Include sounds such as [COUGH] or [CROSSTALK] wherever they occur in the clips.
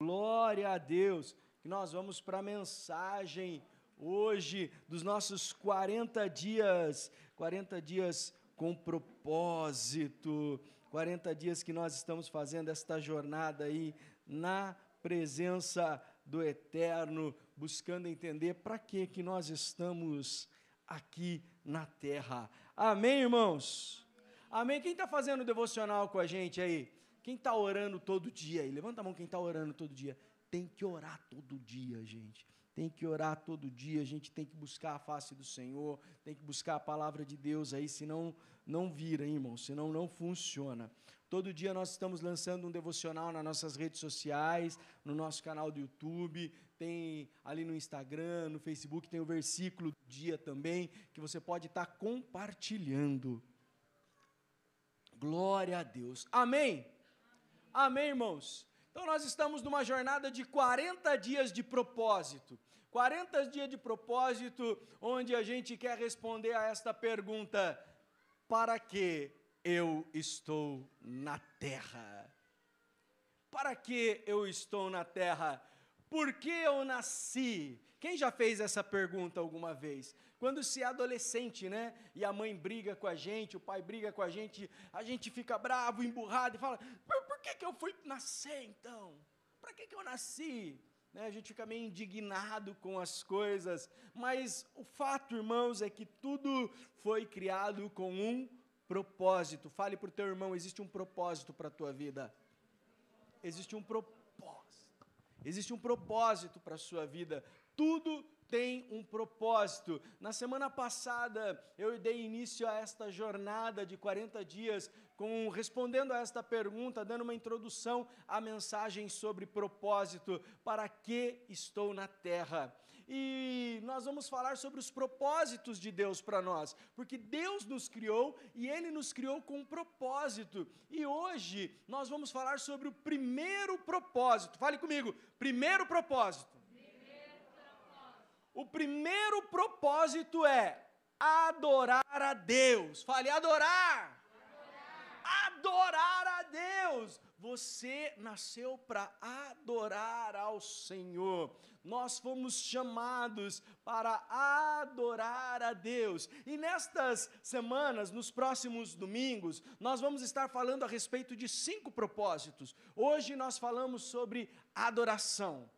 Glória a Deus. Que nós vamos para a mensagem hoje dos nossos 40 dias, 40 dias com propósito, 40 dias que nós estamos fazendo esta jornada aí na presença do Eterno, buscando entender para que que nós estamos aqui na terra. Amém, irmãos? Amém. Quem está fazendo devocional com a gente aí? Quem está orando todo dia aí? Levanta a mão quem está orando todo dia. Tem que orar todo dia, gente. Tem que orar todo dia, a gente tem que buscar a face do Senhor, tem que buscar a palavra de Deus aí, senão não vira, hein, irmão, senão não funciona. Todo dia nós estamos lançando um devocional nas nossas redes sociais, no nosso canal do YouTube, tem ali no Instagram, no Facebook, tem o versículo do dia também, que você pode estar tá compartilhando. Glória a Deus. Amém? Amém, irmãos? Então, nós estamos numa jornada de 40 dias de propósito. 40 dias de propósito, onde a gente quer responder a esta pergunta: para que eu estou na terra? Para que eu estou na terra? Por que eu nasci? Quem já fez essa pergunta alguma vez? Quando se é adolescente, né? E a mãe briga com a gente, o pai briga com a gente, a gente fica bravo, emburrado e fala: por, que, que eu fui nascer então? Para que, que eu nasci? Né? A gente fica meio indignado com as coisas, mas o fato, irmãos, é que tudo foi criado com um propósito. Fale para o teu irmão: existe um propósito para a tua vida. Existe um propósito. Existe um propósito para a sua vida. Tudo tem um propósito. Na semana passada, eu dei início a esta jornada de 40 dias, com respondendo a esta pergunta, dando uma introdução à mensagem sobre propósito. Para que estou na terra? E nós vamos falar sobre os propósitos de Deus para nós, porque Deus nos criou e Ele nos criou com um propósito. E hoje nós vamos falar sobre o primeiro propósito. Fale comigo, primeiro propósito o primeiro propósito é adorar a Deus. Fale. Adorar, adorar a Deus. Você nasceu para adorar ao Senhor. Nós fomos chamados para adorar a Deus. E nestas semanas, nos próximos domingos, nós vamos estar falando a respeito de cinco propósitos. Hoje nós falamos sobre adoração.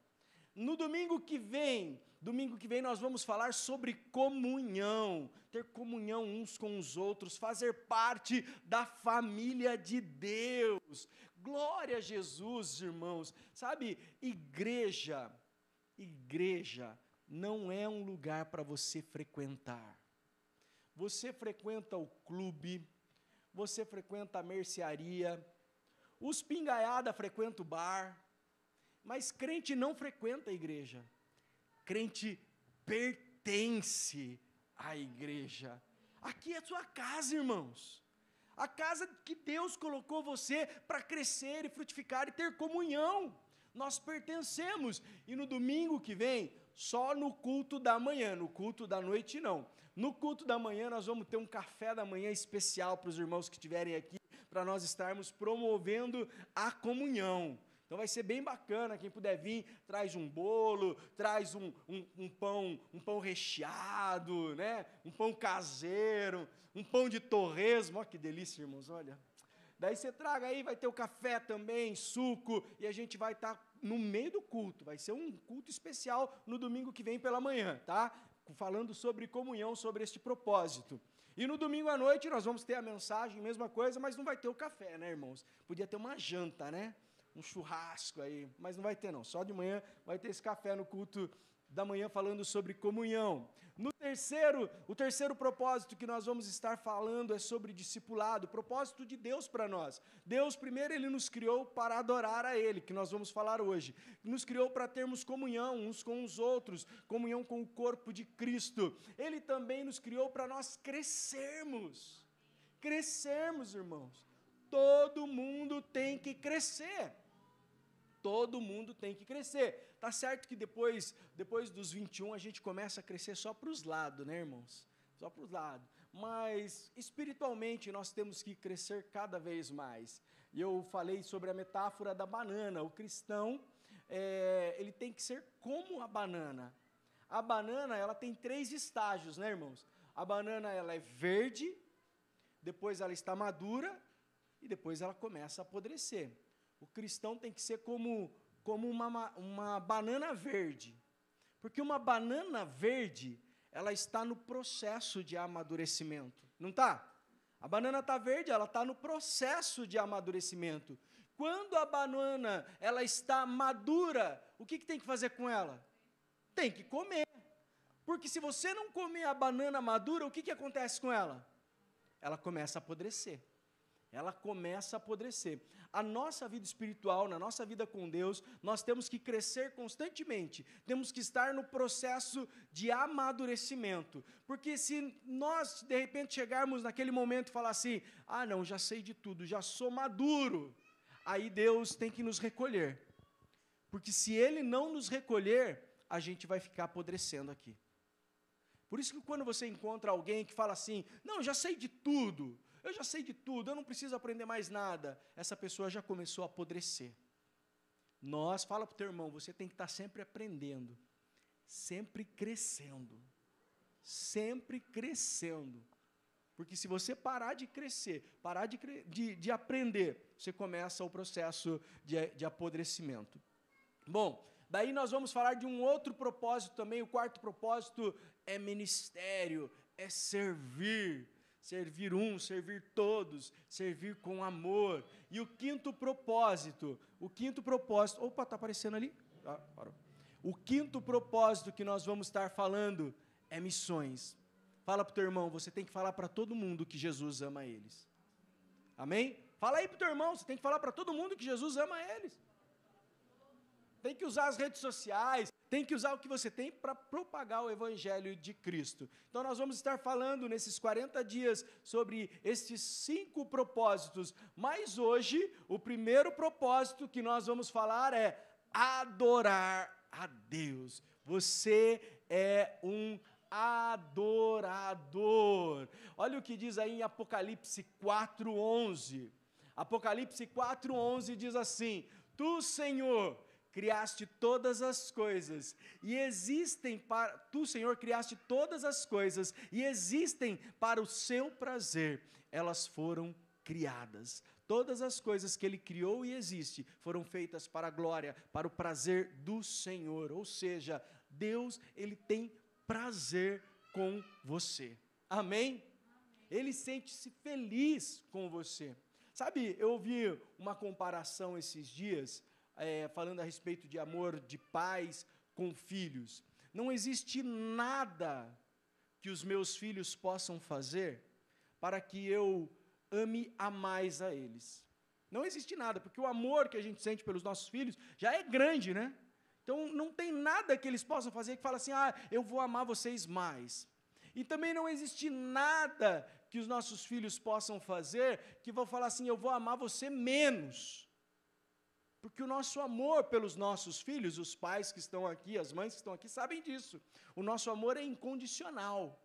No domingo que vem, Domingo que vem nós vamos falar sobre comunhão, ter comunhão uns com os outros, fazer parte da família de Deus. Glória a Jesus, irmãos. Sabe, igreja, igreja não é um lugar para você frequentar. Você frequenta o clube, você frequenta a mercearia, os pingaiada frequentam o bar, mas crente não frequenta a igreja crente pertence à igreja. Aqui é sua casa, irmãos. A casa que Deus colocou você para crescer e frutificar e ter comunhão. Nós pertencemos. E no domingo que vem, só no culto da manhã, no culto da noite não. No culto da manhã nós vamos ter um café da manhã especial para os irmãos que estiverem aqui, para nós estarmos promovendo a comunhão. Então vai ser bem bacana, quem puder vir, traz um bolo, traz um, um, um, pão, um pão recheado, né? um pão caseiro, um pão de torresmo, olha que delícia, irmãos, olha. Daí você traga aí, vai ter o café também, suco, e a gente vai estar tá no meio do culto. Vai ser um culto especial no domingo que vem pela manhã, tá? Falando sobre comunhão, sobre este propósito. E no domingo à noite nós vamos ter a mensagem, mesma coisa, mas não vai ter o café, né, irmãos? Podia ter uma janta, né? Um churrasco aí, mas não vai ter não. Só de manhã vai ter esse café no culto da manhã falando sobre comunhão. No terceiro, o terceiro propósito que nós vamos estar falando é sobre discipulado, propósito de Deus para nós. Deus primeiro ele nos criou para adorar a ele, que nós vamos falar hoje. Nos criou para termos comunhão uns com os outros, comunhão com o corpo de Cristo. Ele também nos criou para nós crescermos. Crescermos, irmãos. Todo mundo tem que crescer. Todo mundo tem que crescer. Tá certo que depois, depois dos 21 a gente começa a crescer só para os lados, né, irmãos? Só para os lados. Mas espiritualmente nós temos que crescer cada vez mais. E eu falei sobre a metáfora da banana. O cristão, é, ele tem que ser como a banana. A banana, ela tem três estágios, né, irmãos? A banana, ela é verde, depois ela está madura e depois ela começa a apodrecer. O cristão tem que ser como, como uma, uma banana verde. Porque uma banana verde, ela está no processo de amadurecimento. Não está? A banana está verde, ela está no processo de amadurecimento. Quando a banana ela está madura, o que, que tem que fazer com ela? Tem que comer. Porque se você não comer a banana madura, o que, que acontece com ela? Ela começa a apodrecer. Ela começa a apodrecer. A nossa vida espiritual, na nossa vida com Deus, nós temos que crescer constantemente, temos que estar no processo de amadurecimento. Porque se nós, de repente, chegarmos naquele momento e falar assim: ah, não, já sei de tudo, já sou maduro, aí Deus tem que nos recolher. Porque se Ele não nos recolher, a gente vai ficar apodrecendo aqui. Por isso que quando você encontra alguém que fala assim: não, já sei de tudo, eu já sei de tudo, eu não preciso aprender mais nada. Essa pessoa já começou a apodrecer. Nós, fala para o teu irmão, você tem que estar sempre aprendendo, sempre crescendo, sempre crescendo. Porque se você parar de crescer, parar de, de, de aprender, você começa o processo de, de apodrecimento. Bom, daí nós vamos falar de um outro propósito também. O quarto propósito é ministério, é servir servir um, servir todos, servir com amor. E o quinto propósito, o quinto propósito, opa, está aparecendo ali? Ah, parou. O quinto propósito que nós vamos estar falando é missões. Fala para o teu irmão, você tem que falar para todo mundo que Jesus ama eles. Amém? Fala aí para o teu irmão, você tem que falar para todo mundo que Jesus ama eles. Tem que usar as redes sociais, tem que usar o que você tem para propagar o Evangelho de Cristo. Então, nós vamos estar falando nesses 40 dias sobre esses cinco propósitos, mas hoje, o primeiro propósito que nós vamos falar é adorar a Deus. Você é um adorador. Olha o que diz aí em Apocalipse 4:11. Apocalipse 4:11 diz assim: Tu, Senhor, criaste todas as coisas e existem para tu, Senhor, criaste todas as coisas e existem para o seu prazer. Elas foram criadas. Todas as coisas que ele criou e existe foram feitas para a glória, para o prazer do Senhor. Ou seja, Deus, ele tem prazer com você. Amém? Ele sente-se feliz com você. Sabe, eu ouvi uma comparação esses dias é, falando a respeito de amor de pais com filhos. Não existe nada que os meus filhos possam fazer para que eu ame a mais a eles. Não existe nada, porque o amor que a gente sente pelos nossos filhos já é grande, né? Então não tem nada que eles possam fazer que fala assim: "Ah, eu vou amar vocês mais". E também não existe nada que os nossos filhos possam fazer que vão falar assim: "Eu vou amar você menos". Porque o nosso amor pelos nossos filhos, os pais que estão aqui, as mães que estão aqui, sabem disso. O nosso amor é incondicional.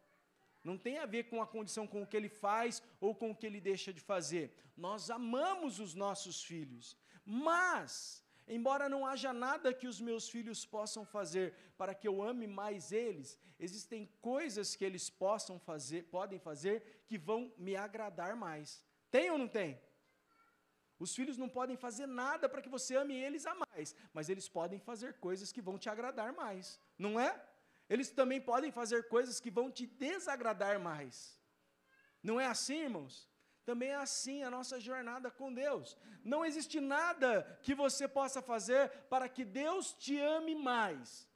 Não tem a ver com a condição com o que ele faz ou com o que ele deixa de fazer. Nós amamos os nossos filhos. Mas, embora não haja nada que os meus filhos possam fazer para que eu ame mais eles, existem coisas que eles possam fazer, podem fazer que vão me agradar mais. Tem ou não tem? Os filhos não podem fazer nada para que você ame eles a mais, mas eles podem fazer coisas que vão te agradar mais, não é? Eles também podem fazer coisas que vão te desagradar mais. Não é assim, irmãos? Também é assim a nossa jornada com Deus. Não existe nada que você possa fazer para que Deus te ame mais.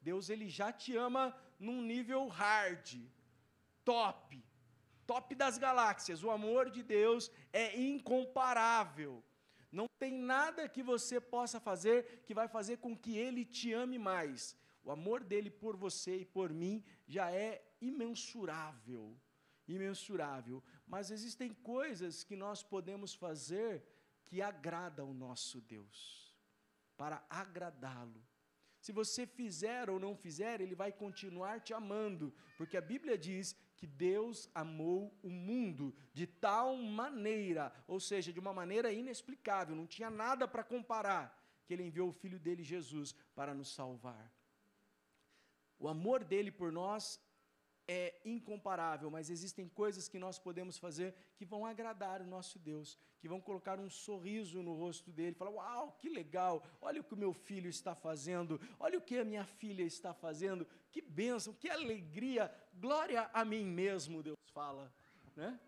Deus ele já te ama num nível hard, top top das galáxias. O amor de Deus é incomparável. Não tem nada que você possa fazer que vai fazer com que ele te ame mais. O amor dele por você e por mim já é imensurável. Imensurável. Mas existem coisas que nós podemos fazer que agradam o nosso Deus, para agradá-lo. Se você fizer ou não fizer, ele vai continuar te amando, porque a Bíblia diz que Deus amou o mundo de tal maneira, ou seja, de uma maneira inexplicável, não tinha nada para comparar. que ele enviou o filho dele, Jesus, para nos salvar. O amor dele por nós é incomparável, mas existem coisas que nós podemos fazer que vão agradar o nosso Deus, que vão colocar um sorriso no rosto dele, falar: "Uau, que legal! Olha o que o meu filho está fazendo, olha o que a minha filha está fazendo, que bênção, que alegria, glória a mim mesmo", Deus fala, né?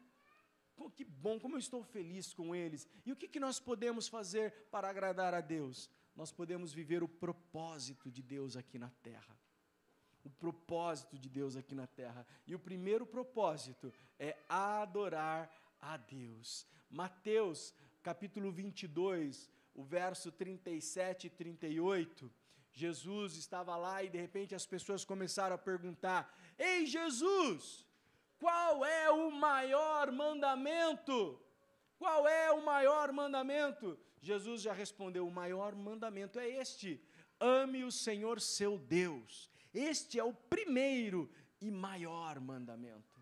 Que bom, como eu estou feliz com eles. E o que, que nós podemos fazer para agradar a Deus? Nós podemos viver o propósito de Deus aqui na terra o propósito de Deus aqui na terra. E o primeiro propósito é adorar a Deus. Mateus, capítulo 22, o verso 37 e 38. Jesus estava lá e de repente as pessoas começaram a perguntar: Ei, Jesus, qual é o maior mandamento? Qual é o maior mandamento? Jesus já respondeu: O maior mandamento é este: ame o Senhor seu Deus este é o primeiro e maior mandamento.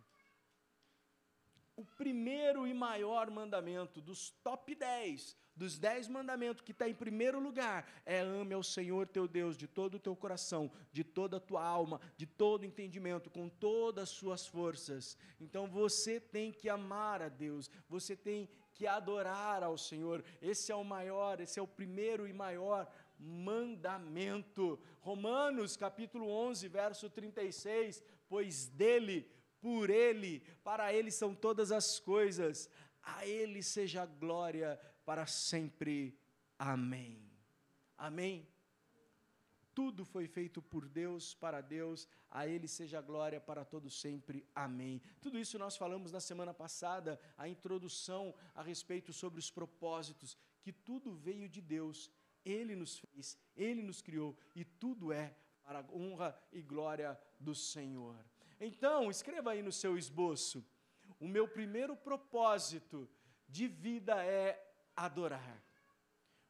O primeiro e maior mandamento dos top 10, dos 10 mandamentos que está em primeiro lugar, é ame ao Senhor teu Deus de todo o teu coração, de toda a tua alma, de todo o entendimento, com todas as suas forças. Então você tem que amar a Deus, você tem que adorar ao Senhor. Esse é o maior, esse é o primeiro e maior mandamento. Romanos capítulo 11, verso 36, pois dele, por ele, para ele são todas as coisas, a ele seja a glória para sempre. Amém. Amém. Tudo foi feito por Deus, para Deus, a Ele seja a glória para todo sempre. Amém. Tudo isso nós falamos na semana passada, a introdução a respeito sobre os propósitos, que tudo veio de Deus ele nos fez, Ele nos criou e tudo é para a honra e glória do Senhor. Então, escreva aí no seu esboço: o meu primeiro propósito de vida é adorar.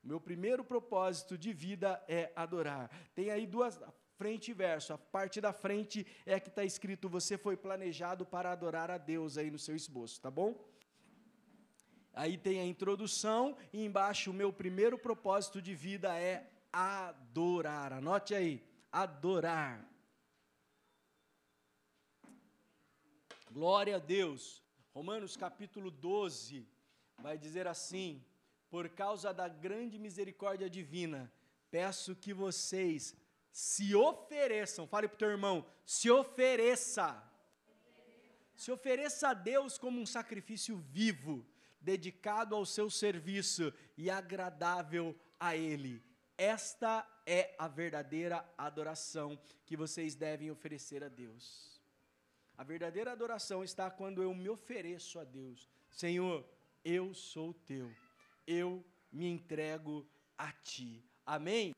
O meu primeiro propósito de vida é adorar. Tem aí duas, frente e verso. A parte da frente é que está escrito: Você foi planejado para adorar a Deus aí no seu esboço, tá bom? Aí tem a introdução e embaixo o meu primeiro propósito de vida é adorar. Anote aí, adorar. Glória a Deus. Romanos capítulo 12 vai dizer assim: Por causa da grande misericórdia divina, peço que vocês se ofereçam. Fale para o teu irmão, se ofereça. Se ofereça a Deus como um sacrifício vivo dedicado ao seu serviço e agradável a Ele. Esta é a verdadeira adoração que vocês devem oferecer a Deus. A verdadeira adoração está quando eu me ofereço a Deus. Senhor, eu sou teu, eu me entrego a ti. Amém?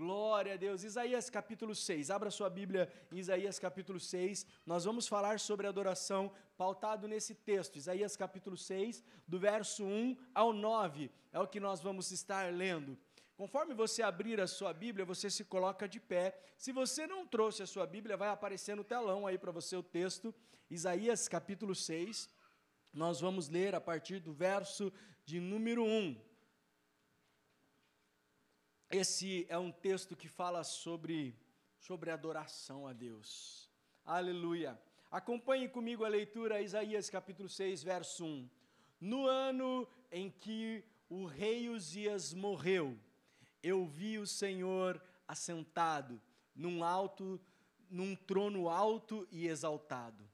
Glória a Deus. Isaías capítulo 6. Abra sua Bíblia em Isaías capítulo 6. Nós vamos falar sobre adoração pautado nesse texto. Isaías capítulo 6, do verso 1 ao 9. É o que nós vamos estar lendo. Conforme você abrir a sua Bíblia, você se coloca de pé. Se você não trouxe a sua Bíblia, vai aparecer no telão aí para você o texto. Isaías capítulo 6. Nós vamos ler a partir do verso de número 1. Esse é um texto que fala sobre, sobre adoração a Deus. Aleluia. Acompanhe comigo a leitura, Isaías capítulo 6, verso 1. No ano em que o rei Uzias morreu, eu vi o Senhor assentado num alto, num trono alto e exaltado.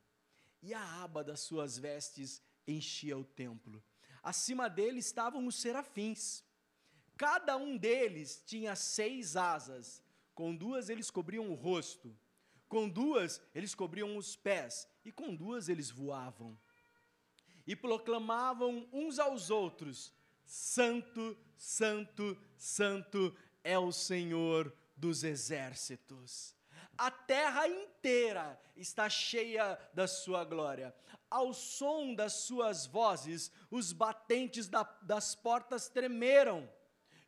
E a aba das suas vestes enchia o templo. Acima dele estavam os serafins Cada um deles tinha seis asas, com duas eles cobriam o rosto, com duas eles cobriam os pés, e com duas eles voavam. E proclamavam uns aos outros: Santo, Santo, Santo é o Senhor dos exércitos. A terra inteira está cheia da sua glória. Ao som das suas vozes, os batentes da, das portas tremeram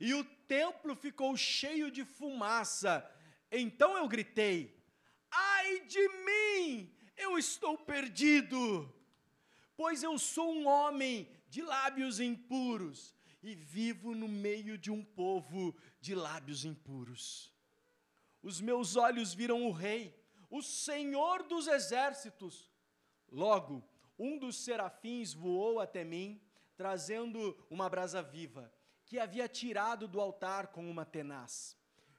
e o templo ficou cheio de fumaça. Então eu gritei: Ai de mim, eu estou perdido, pois eu sou um homem de lábios impuros, e vivo no meio de um povo de lábios impuros. Os meus olhos viram o Rei, o Senhor dos exércitos. Logo, um dos serafins voou até mim, trazendo uma brasa viva, que havia tirado do altar com uma tenaz.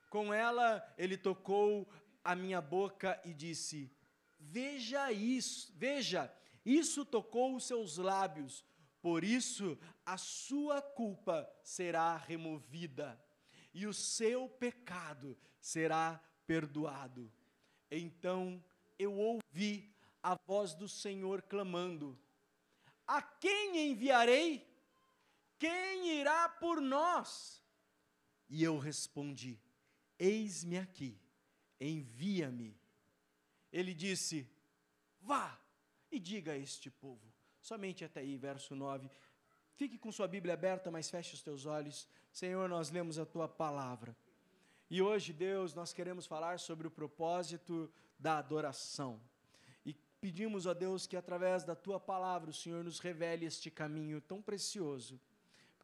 Com ela, ele tocou a minha boca e disse: Veja isso, veja, isso tocou os seus lábios, por isso a sua culpa será removida e o seu pecado será perdoado. Então eu ouvi a voz do Senhor clamando: A quem enviarei? Quem irá por nós? E eu respondi: Eis-me aqui, envia-me. Ele disse: Vá e diga a este povo. Somente até aí, verso 9. Fique com sua Bíblia aberta, mas feche os teus olhos. Senhor, nós lemos a tua palavra. E hoje, Deus, nós queremos falar sobre o propósito da adoração. E pedimos a Deus que através da tua palavra o Senhor nos revele este caminho tão precioso,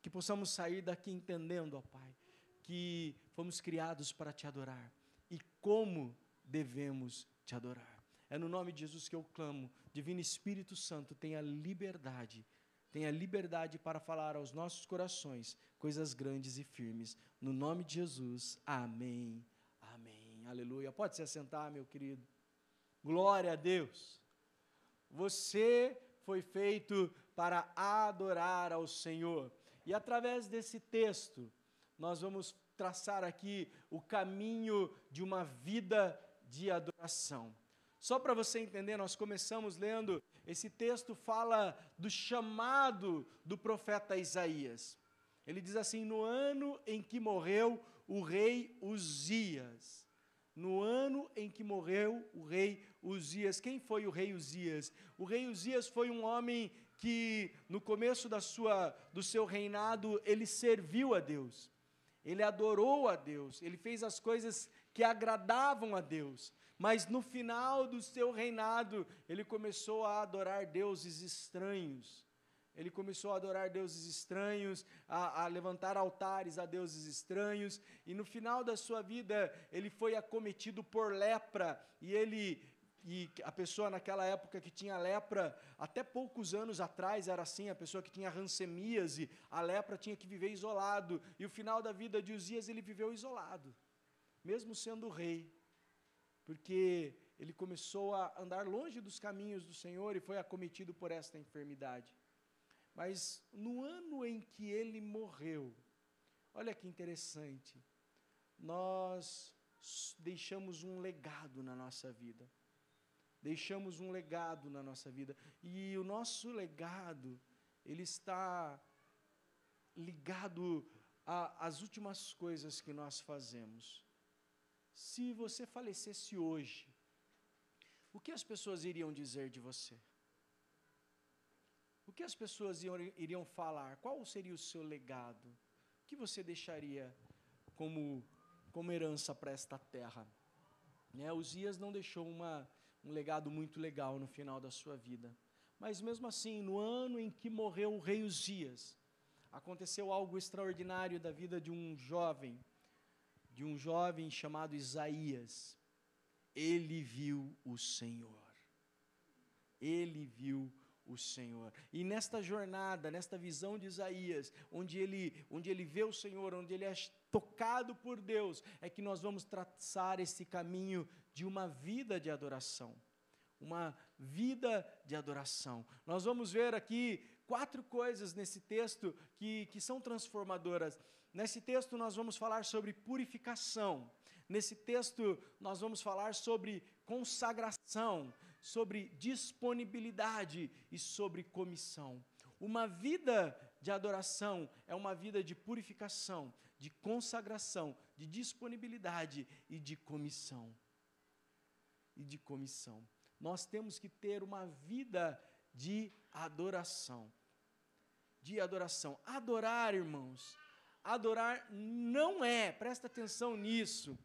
que possamos sair daqui entendendo, ó Pai, que fomos criados para te adorar e como devemos te adorar. É no nome de Jesus que eu clamo. Divino Espírito Santo, tenha liberdade, tenha liberdade para falar aos nossos corações coisas grandes e firmes. No nome de Jesus, amém, amém, aleluia. Pode se assentar, meu querido. Glória a Deus. Você foi feito para adorar ao Senhor. E através desse texto, nós vamos traçar aqui o caminho de uma vida de adoração. Só para você entender, nós começamos lendo, esse texto fala do chamado do profeta Isaías. Ele diz assim: No ano em que morreu o rei Uzias. No ano em que morreu o rei Uzias. Quem foi o rei Uzias? O rei Uzias foi um homem que no começo da sua do seu reinado ele serviu a Deus. Ele adorou a Deus, ele fez as coisas que agradavam a Deus. Mas no final do seu reinado, ele começou a adorar deuses estranhos. Ele começou a adorar deuses estranhos, a, a, levantar altares a deuses estranhos, e no final da sua vida ele foi acometido por lepra, e ele e a pessoa naquela época que tinha lepra, até poucos anos atrás era assim, a pessoa que tinha rancemíase, a lepra tinha que viver isolado, e o final da vida de Uzias ele viveu isolado, mesmo sendo rei, porque ele começou a andar longe dos caminhos do Senhor e foi acometido por esta enfermidade. Mas no ano em que ele morreu, olha que interessante, nós deixamos um legado na nossa vida deixamos um legado na nossa vida. E o nosso legado, ele está ligado às últimas coisas que nós fazemos. Se você falecesse hoje, o que as pessoas iriam dizer de você? O que as pessoas iriam falar? Qual seria o seu legado? O que você deixaria como, como herança para esta terra? Né? Uzias não deixou uma, um legado muito legal no final da sua vida. Mas mesmo assim, no ano em que morreu o rei Uzias, aconteceu algo extraordinário da vida de um jovem, de um jovem chamado Isaías. Ele viu o Senhor. Ele viu o Senhor. E nesta jornada, nesta visão de Isaías, onde ele, onde ele vê o Senhor, onde ele é tocado por Deus, é que nós vamos traçar esse caminho de uma vida de adoração. Uma vida de adoração. Nós vamos ver aqui quatro coisas nesse texto que, que são transformadoras. Nesse texto, nós vamos falar sobre purificação. Nesse texto, nós vamos falar sobre consagração, sobre disponibilidade e sobre comissão. Uma vida de adoração é uma vida de purificação, de consagração, de disponibilidade e de comissão e de comissão. Nós temos que ter uma vida de adoração. De adoração. Adorar, irmãos, adorar não é, presta atenção nisso,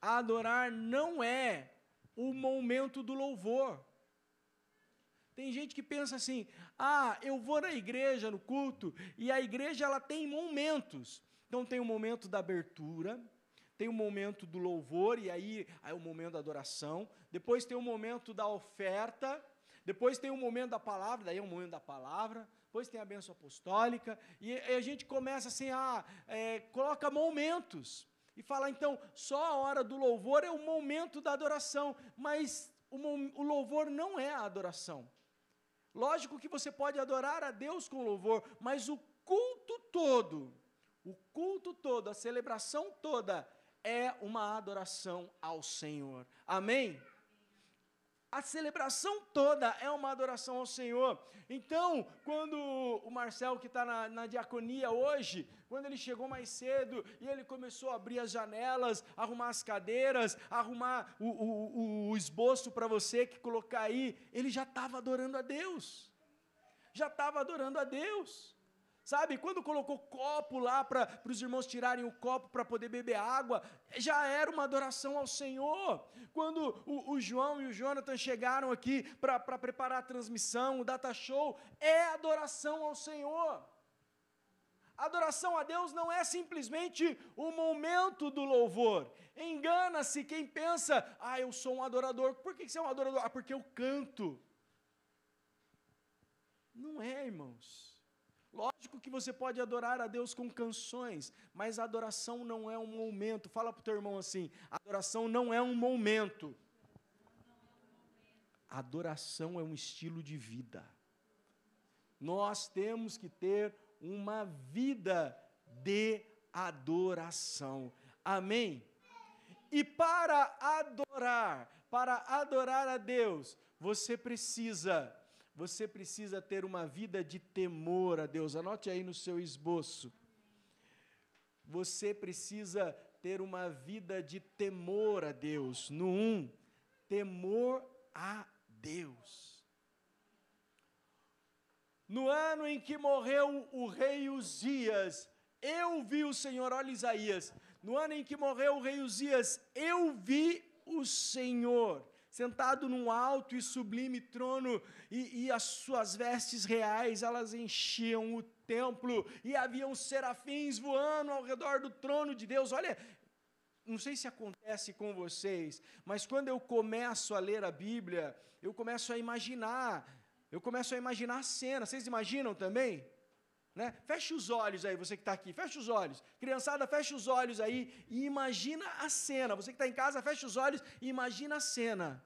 adorar não é o momento do louvor. Tem gente que pensa assim: "Ah, eu vou na igreja no culto e a igreja ela tem momentos. Então tem o momento da abertura, tem o momento do louvor e aí aí o momento da adoração, depois tem o momento da oferta, depois tem o momento da palavra, daí é o momento da palavra, depois tem a benção apostólica, e, a gente começa assim, a é, coloca momentos, e fala, então, só a hora do louvor é o momento da adoração, mas o, o louvor não é a adoração. Lógico que você pode adorar a Deus com louvor, mas o culto todo, o culto todo, a celebração toda, é uma adoração ao Senhor. Amém? A celebração toda é uma adoração ao Senhor. Então, quando o Marcel, que está na, na, diaconia hoje, quando ele chegou mais cedo e ele começou a abrir as janelas, arrumar as cadeiras, arrumar o, o, o esboço para você que colocar aí, ele já estava adorando a Deus. Já estava adorando a Deus. Sabe, quando colocou copo lá para os irmãos tirarem o copo para poder beber água, já era uma adoração ao Senhor. Quando o, o João e o Jonathan chegaram aqui para preparar a transmissão, o data show, é adoração ao Senhor. Adoração a Deus não é simplesmente o momento do louvor. Engana-se quem pensa, ah, eu sou um adorador. Por que você é um adorador? Ah, porque eu canto. Não é, irmãos. Lógico que você pode adorar a Deus com canções, mas a adoração não é um momento. Fala para o teu irmão assim: adoração não é um momento. Adoração é um estilo de vida. Nós temos que ter uma vida de adoração. Amém? E para adorar, para adorar a Deus, você precisa você precisa ter uma vida de temor a Deus. Anote aí no seu esboço. Você precisa ter uma vida de temor a Deus. No 1, um, temor a Deus. No ano em que morreu o rei Uzias, eu vi o Senhor, olha Isaías. No ano em que morreu o rei Uzias, eu vi o Senhor sentado num alto e sublime trono, e, e, as suas vestes reais, elas enchiam o templo, e haviam serafins voando ao redor do trono de Deus. Olha, não sei se acontece com vocês, mas quando eu começo a ler a Bíblia, eu começo a imaginar, eu começo a imaginar a cena. Vocês imaginam também? Né? Feche os olhos aí, você que está aqui, feche os olhos. Criançada, feche os olhos aí e imagina a cena. Você que está em casa, feche os olhos e imagina a cena.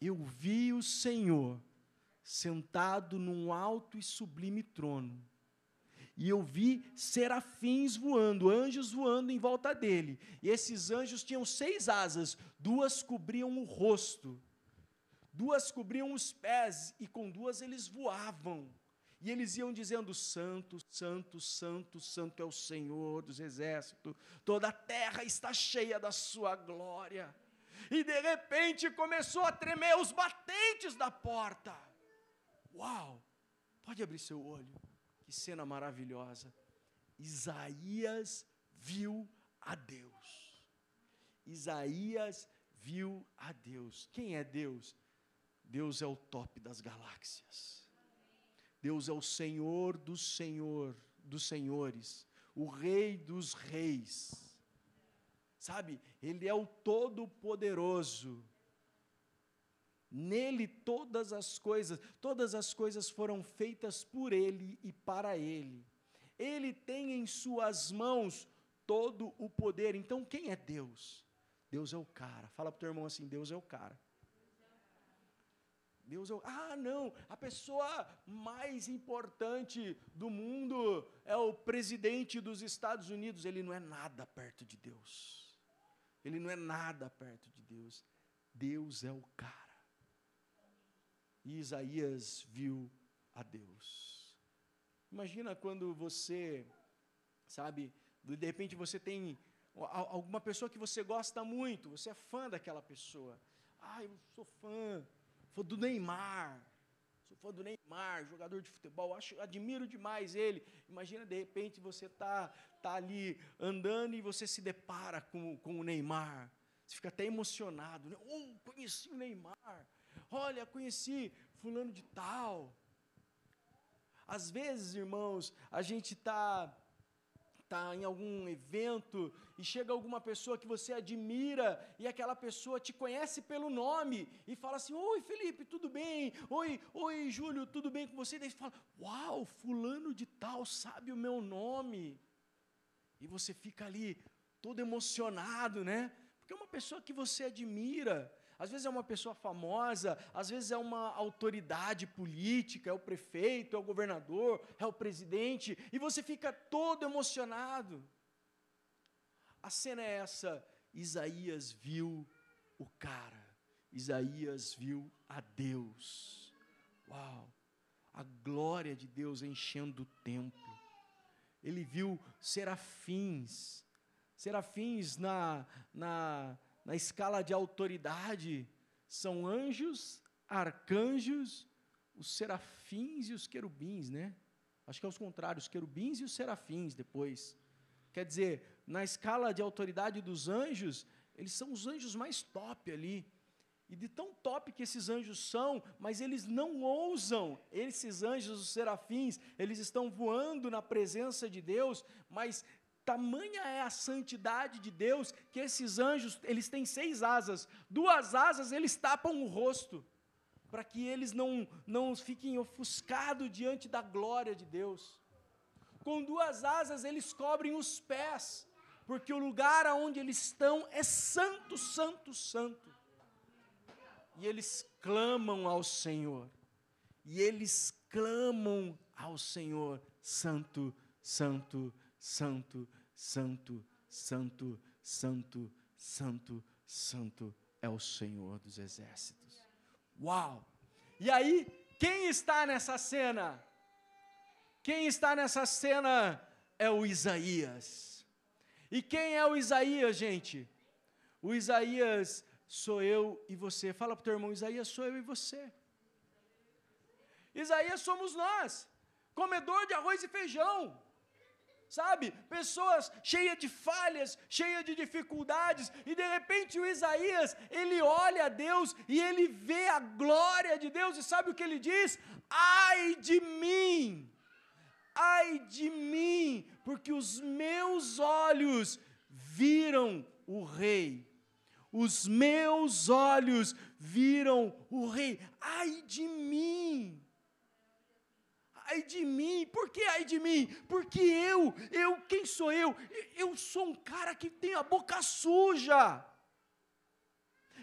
Eu vi o Senhor sentado num alto e sublime trono. E eu vi serafins voando, anjos voando em volta dele. E esses anjos tinham seis asas, duas cobriam o rosto, duas cobriam os pés, e com duas eles voavam. E eles iam dizendo: Santo, Santo, Santo, Santo é o Senhor dos exércitos, toda a terra está cheia da sua glória. E de repente começou a tremer os batentes da porta. Uau! Pode abrir seu olho, que cena maravilhosa. Isaías viu a Deus. Isaías viu a Deus. Quem é Deus? Deus é o top das galáxias. Deus é o Senhor do Senhor, dos senhores, o Rei dos reis. Sabe, Ele é o Todo-Poderoso. Nele todas as coisas, todas as coisas foram feitas por Ele e para Ele. Ele tem em Suas mãos todo o poder. Então, quem é Deus? Deus é o cara. Fala para o teu irmão assim: Deus é o cara. Deus o. Ah, não, a pessoa mais importante do mundo é o presidente dos Estados Unidos. Ele não é nada perto de Deus. Ele não é nada perto de Deus. Deus é o cara. E Isaías viu a Deus. Imagina quando você, sabe, de repente você tem alguma pessoa que você gosta muito, você é fã daquela pessoa. Ah, eu sou fã fã do Neymar. Sou fã do Neymar, jogador de futebol, acho, admiro demais ele. Imagina, de repente, você tá, tá ali andando e você se depara com, com o Neymar. Você fica até emocionado. Né? Oh, conheci o Neymar. Olha, conheci fulano de tal. Às vezes, irmãos, a gente está tá em algum evento e chega alguma pessoa que você admira e aquela pessoa te conhece pelo nome e fala assim: Oi, Felipe, tudo bem? Oi, oi, Júlio, tudo bem com você? E daí você fala: Uau, Fulano de Tal sabe o meu nome. E você fica ali todo emocionado, né? Porque é uma pessoa que você admira. Às vezes é uma pessoa famosa, às vezes é uma autoridade política, é o prefeito, é o governador, é o presidente, e você fica todo emocionado. A cena é essa: Isaías viu o cara, Isaías viu a Deus. Uau! A glória de Deus enchendo o templo. Ele viu serafins, serafins na, na na escala de autoridade, são anjos, arcanjos, os serafins e os querubins, né? Acho que é os contrários, os querubins e os serafins depois. Quer dizer, na escala de autoridade dos anjos, eles são os anjos mais top ali. E de tão top que esses anjos são, mas eles não ousam, esses anjos, os serafins, eles estão voando na presença de Deus, mas Tamanha é a santidade de Deus que esses anjos, eles têm seis asas. Duas asas eles tapam o rosto, para que eles não, não fiquem ofuscados diante da glória de Deus. Com duas asas eles cobrem os pés, porque o lugar aonde eles estão é santo, santo, santo. E eles clamam ao Senhor. E eles clamam ao Senhor, santo, santo, santo, santo, santo, santo, santo, santo é o Senhor dos exércitos. Uau! E aí, quem está nessa cena? Quem está nessa cena é o Isaías. E quem é o Isaías, gente? O Isaías sou eu e você. Fala para o teu irmão, Isaías sou eu e você. Isaías somos nós, comedor de arroz e feijão sabe? Pessoas cheias de falhas, cheias de dificuldades, e de repente o Isaías, ele olha a Deus e ele vê a glória de Deus, e sabe o que ele diz? Ai de mim, ai de mim, porque os meus olhos viram o Rei. Os meus olhos viram o Rei. Ai de mim ai de mim, por que ai de mim? Porque eu, eu, quem sou eu? Eu sou um cara que tem a boca suja.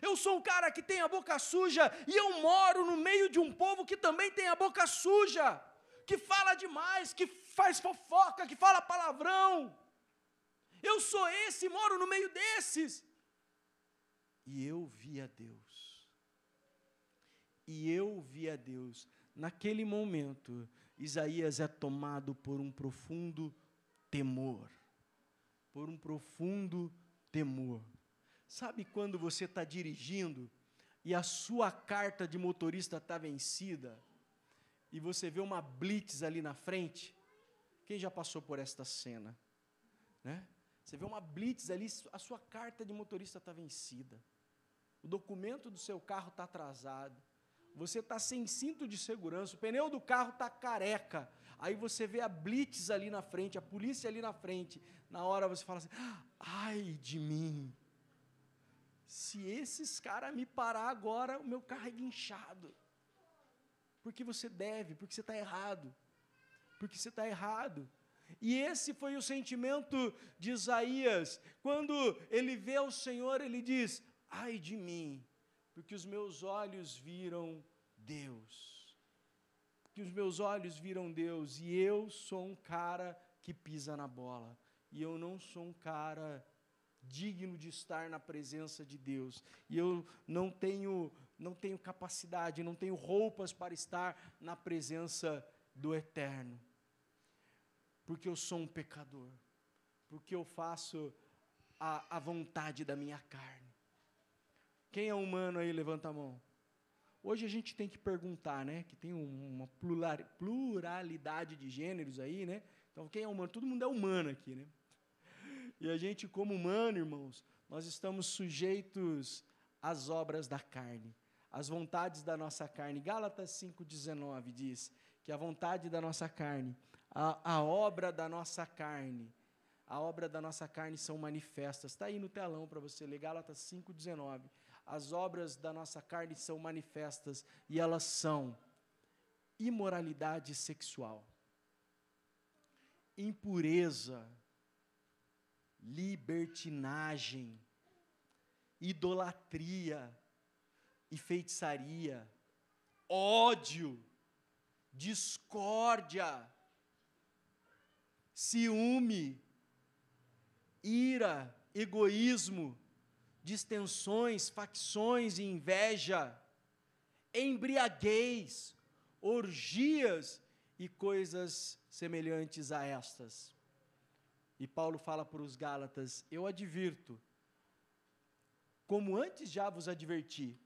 Eu sou um cara que tem a boca suja e eu moro no meio de um povo que também tem a boca suja, que fala demais, que faz fofoca, que fala palavrão. Eu sou esse, moro no meio desses. E eu vi a Deus. E eu vi a Deus. Naquele momento, Isaías é tomado por um profundo temor. Por um profundo temor. Sabe quando você está dirigindo e a sua carta de motorista está vencida e você vê uma blitz ali na frente? Quem já passou por esta cena? Né? Você vê uma blitz ali, a sua carta de motorista está vencida. O documento do seu carro está atrasado você está sem cinto de segurança, o pneu do carro está careca. Aí você vê a blitz ali na frente, a polícia ali na frente. Na hora você fala assim: ai de mim. Se esses caras me parar agora, o meu carro é guinchado. Porque você deve, porque você está errado. Porque você está errado. E esse foi o sentimento de Isaías. Quando ele vê o Senhor, ele diz: ai de mim porque os meus olhos viram Deus. Porque os meus olhos viram Deus e eu sou um cara que pisa na bola. E eu não sou um cara digno de estar na presença de Deus. E eu não tenho não tenho capacidade, não tenho roupas para estar na presença do Eterno. Porque eu sou um pecador. Porque eu faço a, a vontade da minha carne. Quem é humano aí, levanta a mão. Hoje a gente tem que perguntar, né? Que tem uma pluralidade de gêneros aí, né? Então, quem é humano? Todo mundo é humano aqui, né? E a gente, como humano, irmãos, nós estamos sujeitos às obras da carne, as vontades da nossa carne. Gálatas 5,19 diz que a vontade da nossa carne, a, a obra da nossa carne, a obra da nossa carne são manifestas. Está aí no telão para você ler, Gálatas 5,19. As obras da nossa carne são manifestas e elas são imoralidade sexual, impureza, libertinagem, idolatria e feitiçaria, ódio, discórdia, ciúme, ira, egoísmo, distensões, facções e inveja, embriaguez, orgias e coisas semelhantes a estas. E Paulo fala para os Gálatas: Eu advirto, como antes já vos adverti,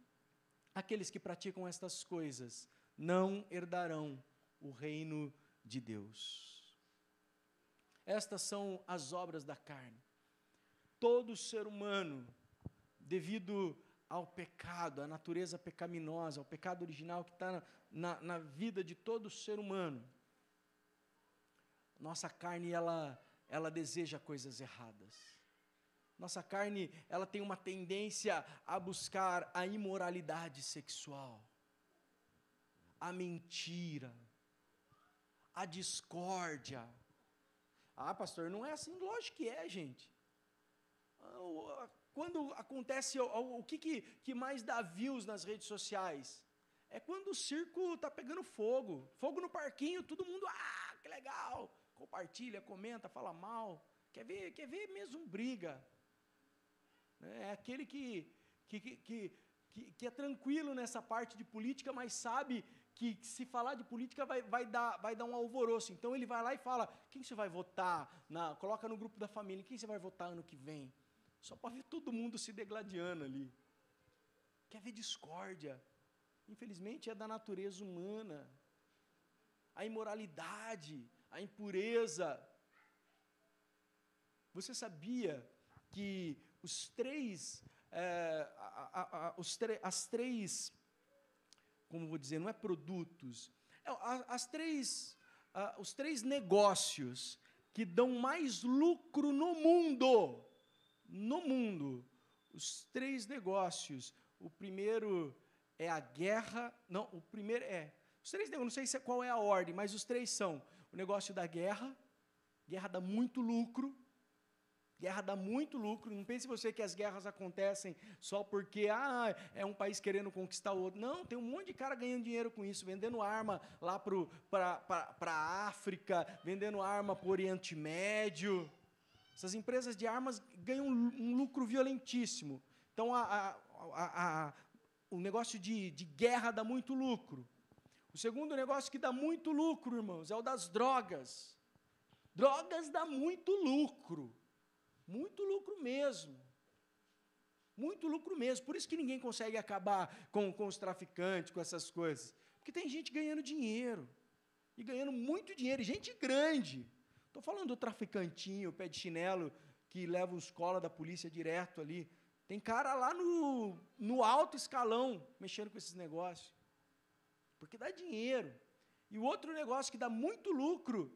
aqueles que praticam estas coisas não herdarão o reino de Deus. Estas são as obras da carne. Todo ser humano, devido ao pecado, à natureza pecaminosa, ao pecado original que está na, na, na, vida de todo ser humano, nossa carne, ela, ela deseja coisas erradas. Nossa carne, ela tem uma tendência a buscar a imoralidade sexual, a mentira, a discórdia. Ah, pastor, não é assim? Lógico que é, gente. Quando acontece, o, o que, que, que mais dá views nas redes sociais? É quando o circo está pegando fogo. Fogo no parquinho, todo mundo, ah, que legal. Compartilha, comenta, fala mal. Quer ver, quer ver mesmo briga. É aquele que, que, que, que, que é tranquilo nessa parte de política, mas sabe que se falar de política vai, vai, dar, vai dar um alvoroço. Então ele vai lá e fala: quem você vai votar? Na, coloca no grupo da família, quem você vai votar ano que vem? Só para ver todo mundo se degladiando ali. Quer ver discórdia. Infelizmente é da natureza humana. A imoralidade, a impureza. Você sabia que os três, é, a, a, a, os as três, como vou dizer, não é produtos, é, as três, os três negócios que dão mais lucro no mundo no mundo, os três negócios. O primeiro é a guerra. Não, o primeiro é. Os três não sei é, qual é a ordem, mas os três são o negócio da guerra. Guerra dá muito lucro. Guerra dá muito lucro. Não pense você que as guerras acontecem só porque ah, é um país querendo conquistar o outro. Não, tem um monte de cara ganhando dinheiro com isso, vendendo arma lá para a África, vendendo arma para o Oriente Médio. Essas empresas de armas ganham um lucro violentíssimo. Então, a, a, a, o negócio de, de guerra dá muito lucro. O segundo negócio que dá muito lucro, irmãos, é o das drogas. Drogas dá muito lucro. Muito lucro mesmo. Muito lucro mesmo. Por isso que ninguém consegue acabar com, com os traficantes, com essas coisas. Porque tem gente ganhando dinheiro. E ganhando muito dinheiro. Gente grande. Estou falando do traficantinho, pé de chinelo, que leva os cola da polícia direto ali. Tem cara lá no, no alto escalão mexendo com esses negócios. Porque dá dinheiro. E o outro negócio que dá muito lucro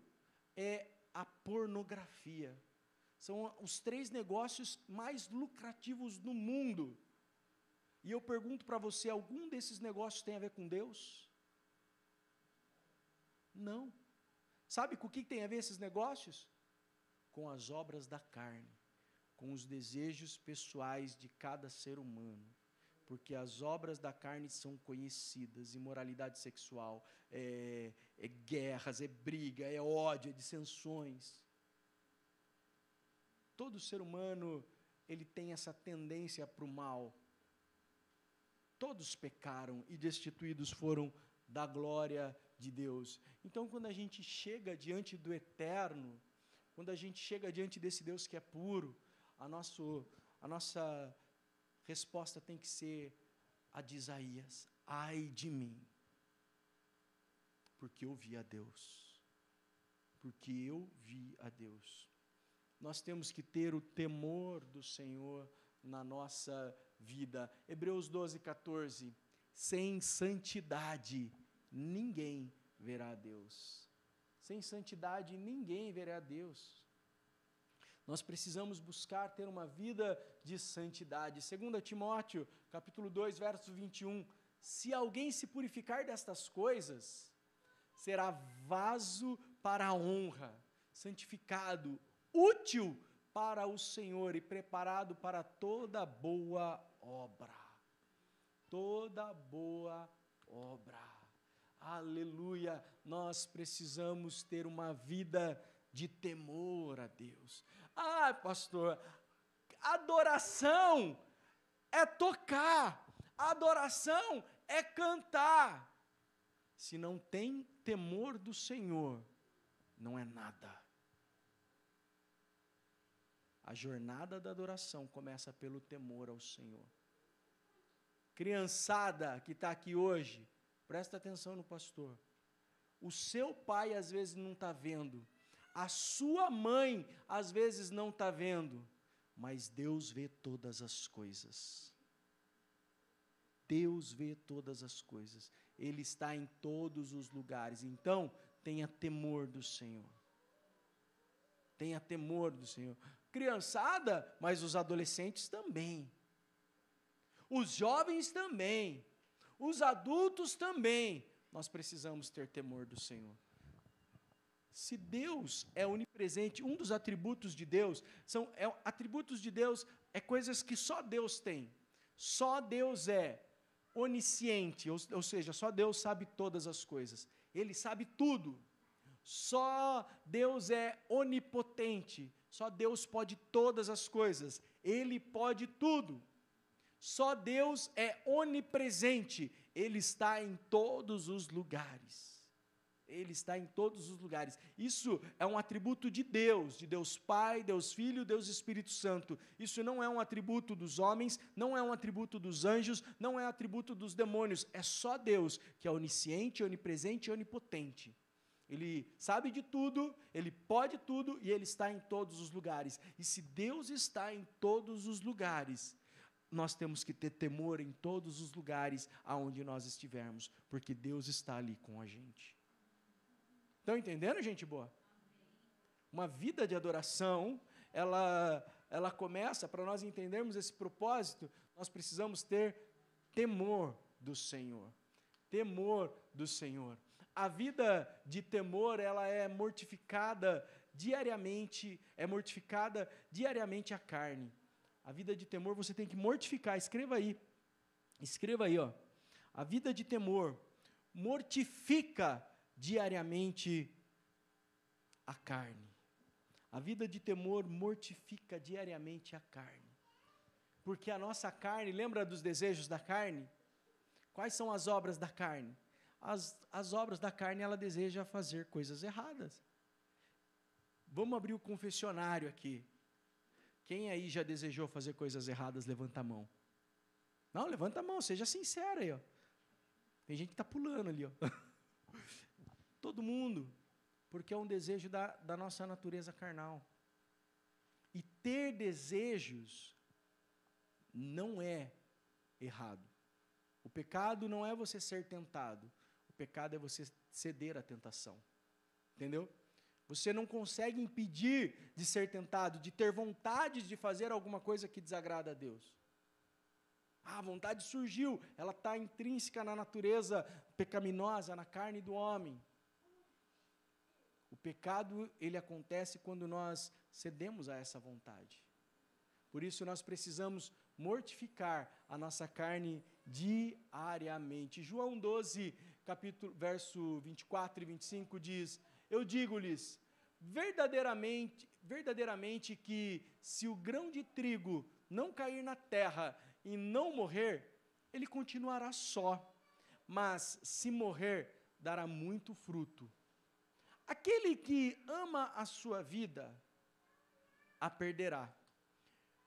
é a pornografia. São os três negócios mais lucrativos do mundo. E eu pergunto para você: algum desses negócios tem a ver com Deus? Não. Sabe com o que tem a ver esses negócios? Com as obras da carne, com os desejos pessoais de cada ser humano. Porque as obras da carne são conhecidas: imoralidade sexual, é, é guerras, é briga, é ódio, é dissensões. Todo ser humano ele tem essa tendência para o mal. Todos pecaram e destituídos foram da glória de Deus. Então, quando a gente chega diante do eterno, quando a gente chega diante desse Deus que é puro, a, nosso, a nossa resposta tem que ser a de Isaías: ai de mim, porque eu vi a Deus. Porque eu vi a Deus. Nós temos que ter o temor do Senhor na nossa vida. Hebreus 12, 14 sem santidade ninguém verá a Deus. Sem santidade ninguém verá a Deus. Nós precisamos buscar ter uma vida de santidade. 2 Timóteo, capítulo 2, verso 21. Se alguém se purificar destas coisas, será vaso para a honra, santificado, útil para o Senhor e preparado para toda boa obra. Toda boa obra. Aleluia! Nós precisamos ter uma vida de temor a Deus. Ah, pastor, adoração é tocar, adoração é cantar. Se não tem temor do Senhor, não é nada. A jornada da adoração começa pelo temor ao Senhor. Criançada que está aqui hoje, presta atenção no pastor. O seu pai às vezes não está vendo, a sua mãe às vezes não está vendo, mas Deus vê todas as coisas. Deus vê todas as coisas. Ele está em todos os lugares. Então, tenha temor do Senhor. Tenha temor do Senhor. Criançada, mas os adolescentes também. Os jovens também. Os adultos também. Nós precisamos ter temor do Senhor. Se Deus é onipresente, um dos atributos de Deus são é, atributos de Deus é coisas que só Deus tem. Só Deus é onisciente, ou, ou seja, só Deus sabe todas as coisas. Ele sabe tudo. Só Deus é onipotente. Só Deus pode todas as coisas. Ele pode tudo. Só Deus é onipresente. Ele está em todos os lugares. Ele está em todos os lugares. Isso é um atributo de Deus, de Deus Pai, Deus Filho, Deus Espírito Santo. Isso não é um atributo dos homens, não é um atributo dos anjos, não é um atributo dos demônios. É só Deus que é onisciente, onipresente e onipotente. Ele sabe de tudo, ele pode tudo e ele está em todos os lugares. E se Deus está em todos os lugares, nós temos que ter temor em todos os lugares aonde nós estivermos, porque Deus está ali com a gente. Estão entendendo, gente boa? Uma vida de adoração, ela, ela começa, para nós entendermos esse propósito, nós precisamos ter temor do Senhor. Temor do Senhor. A vida de temor, ela é mortificada diariamente, é mortificada diariamente a carne. A vida de temor você tem que mortificar, escreva aí. Escreva aí, ó. A vida de temor mortifica diariamente a carne. A vida de temor mortifica diariamente a carne. Porque a nossa carne, lembra dos desejos da carne? Quais são as obras da carne? As, as obras da carne, ela deseja fazer coisas erradas. Vamos abrir o confessionário aqui. Quem aí já desejou fazer coisas erradas, levanta a mão. Não, levanta a mão, seja sincero aí. Ó. Tem gente que está pulando ali. Ó. [LAUGHS] Todo mundo. Porque é um desejo da, da nossa natureza carnal. E ter desejos não é errado. O pecado não é você ser tentado. O pecado é você ceder à tentação. Entendeu? Você não consegue impedir de ser tentado, de ter vontade de fazer alguma coisa que desagrada a Deus. Ah, a vontade surgiu, ela está intrínseca na natureza pecaminosa, na carne do homem. O pecado, ele acontece quando nós cedemos a essa vontade. Por isso nós precisamos mortificar a nossa carne diariamente. João 12, capítulo, verso 24 e 25 diz: Eu digo-lhes, verdadeiramente, verdadeiramente que se o grão de trigo não cair na terra e não morrer, ele continuará só, mas se morrer, dará muito fruto. Aquele que ama a sua vida, a perderá.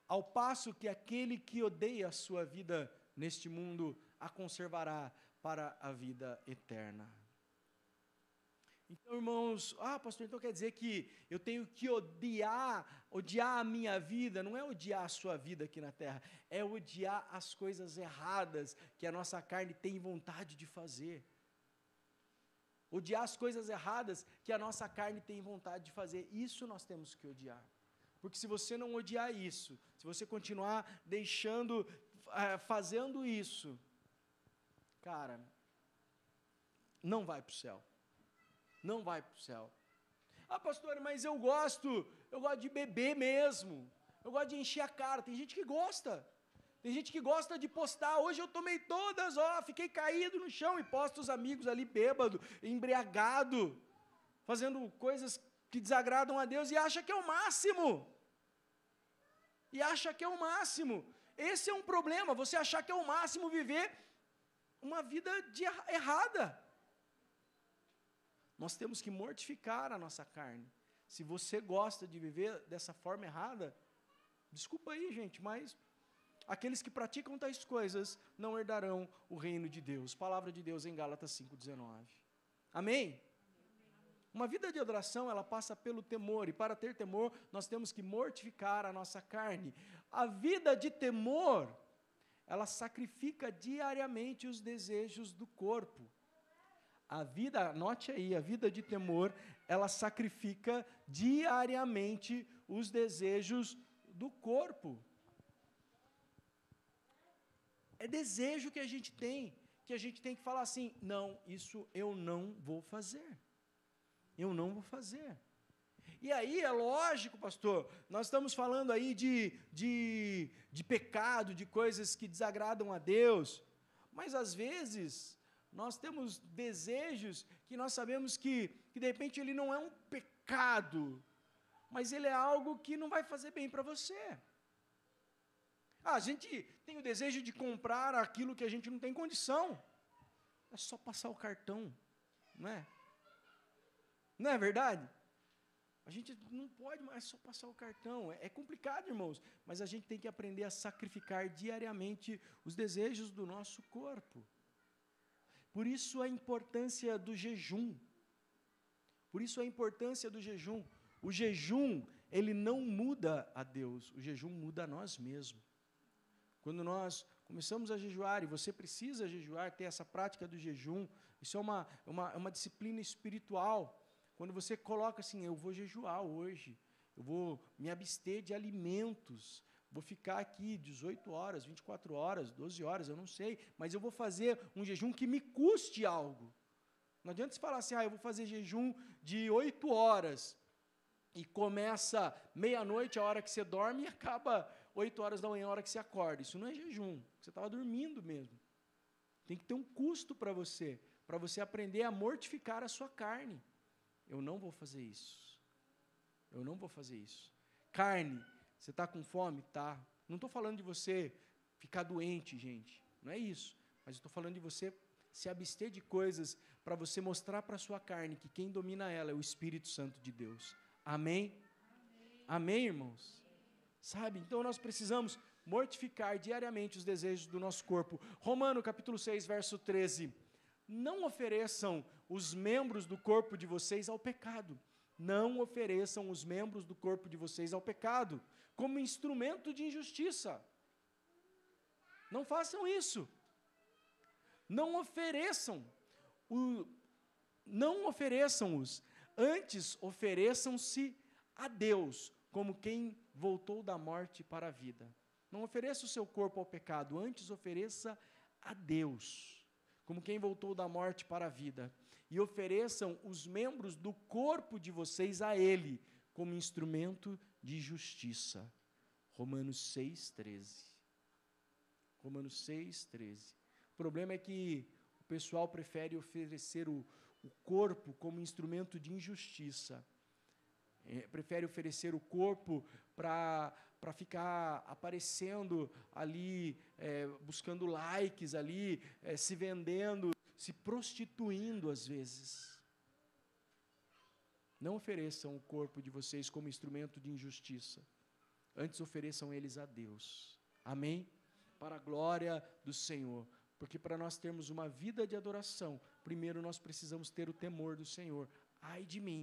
Ao passo que aquele que odeia a sua vida neste mundo, a conservará para a vida eterna. Então, irmãos, ah, pastor, então quer dizer que eu tenho que odiar, odiar a minha vida, não é odiar a sua vida aqui na terra, é odiar as coisas erradas que a nossa carne tem vontade de fazer. Odiar as coisas erradas que a nossa carne tem vontade de fazer. Isso nós temos que odiar. Porque se você não odiar isso, se você continuar deixando, eh, fazendo isso, cara, não vai para o céu não vai para o céu. Ah, pastor, mas eu gosto, eu gosto de beber mesmo. Eu gosto de encher a cara. Tem gente que gosta. Tem gente que gosta de postar. Hoje eu tomei todas, ó, fiquei caído no chão e posto os amigos ali bêbado, embriagado, fazendo coisas que desagradam a Deus e acha que é o máximo. E acha que é o máximo. Esse é um problema, você achar que é o máximo viver uma vida de errada. Nós temos que mortificar a nossa carne. Se você gosta de viver dessa forma errada, desculpa aí, gente, mas aqueles que praticam tais coisas não herdarão o reino de Deus. Palavra de Deus em Gálatas 5:19. Amém? Uma vida de adoração, ela passa pelo temor, e para ter temor, nós temos que mortificar a nossa carne. A vida de temor, ela sacrifica diariamente os desejos do corpo. A vida, note aí, a vida de temor, ela sacrifica diariamente os desejos do corpo. É desejo que a gente tem, que a gente tem que falar assim: não, isso eu não vou fazer. Eu não vou fazer. E aí é lógico, pastor, nós estamos falando aí de, de, de pecado, de coisas que desagradam a Deus, mas às vezes nós temos desejos que nós sabemos que, que de repente ele não é um pecado, mas ele é algo que não vai fazer bem para você. Ah, a gente tem o desejo de comprar aquilo que a gente não tem condição. É só passar o cartão, não é? Não é verdade? A gente não pode mais só passar o cartão. É, é complicado, irmãos. Mas a gente tem que aprender a sacrificar diariamente os desejos do nosso corpo. Por isso a importância do jejum. Por isso a importância do jejum. O jejum, ele não muda a Deus, o jejum muda a nós mesmos. Quando nós começamos a jejuar, e você precisa jejuar, ter essa prática do jejum, isso é uma, uma, uma disciplina espiritual. Quando você coloca assim, eu vou jejuar hoje, eu vou me abster de alimentos, Vou ficar aqui 18 horas, 24 horas, 12 horas, eu não sei, mas eu vou fazer um jejum que me custe algo. Não adianta você falar assim, ah, eu vou fazer jejum de 8 horas e começa meia-noite, a hora que você dorme, e acaba 8 horas da manhã, a hora que você acorda. Isso não é jejum, você estava dormindo mesmo. Tem que ter um custo para você, para você aprender a mortificar a sua carne. Eu não vou fazer isso. Eu não vou fazer isso. Carne você está com fome? Tá. Não estou falando de você ficar doente, gente. Não é isso. Mas estou falando de você se abster de coisas para você mostrar para a sua carne que quem domina ela é o Espírito Santo de Deus. Amém? Amém, Amém irmãos? Sabe? Então nós precisamos mortificar diariamente os desejos do nosso corpo. Romano capítulo 6, verso 13. Não ofereçam os membros do corpo de vocês ao pecado. Não ofereçam os membros do corpo de vocês ao pecado como instrumento de injustiça. Não façam isso. Não ofereçam o, não ofereçam-os, antes ofereçam-se a Deus, como quem voltou da morte para a vida. Não ofereça o seu corpo ao pecado, antes ofereça a Deus, como quem voltou da morte para a vida. E ofereçam os membros do corpo de vocês a Ele, como instrumento de justiça. Romanos 6, 13. Romanos 6, 13. O problema é que o pessoal prefere oferecer o, o corpo como instrumento de injustiça. É, prefere oferecer o corpo para ficar aparecendo ali, é, buscando likes ali, é, se vendendo, se prostituindo às vezes. Não ofereçam o corpo de vocês como instrumento de injustiça. Antes ofereçam eles a Deus. Amém? Para a glória do Senhor. Porque para nós termos uma vida de adoração, primeiro nós precisamos ter o temor do Senhor. ai de mim,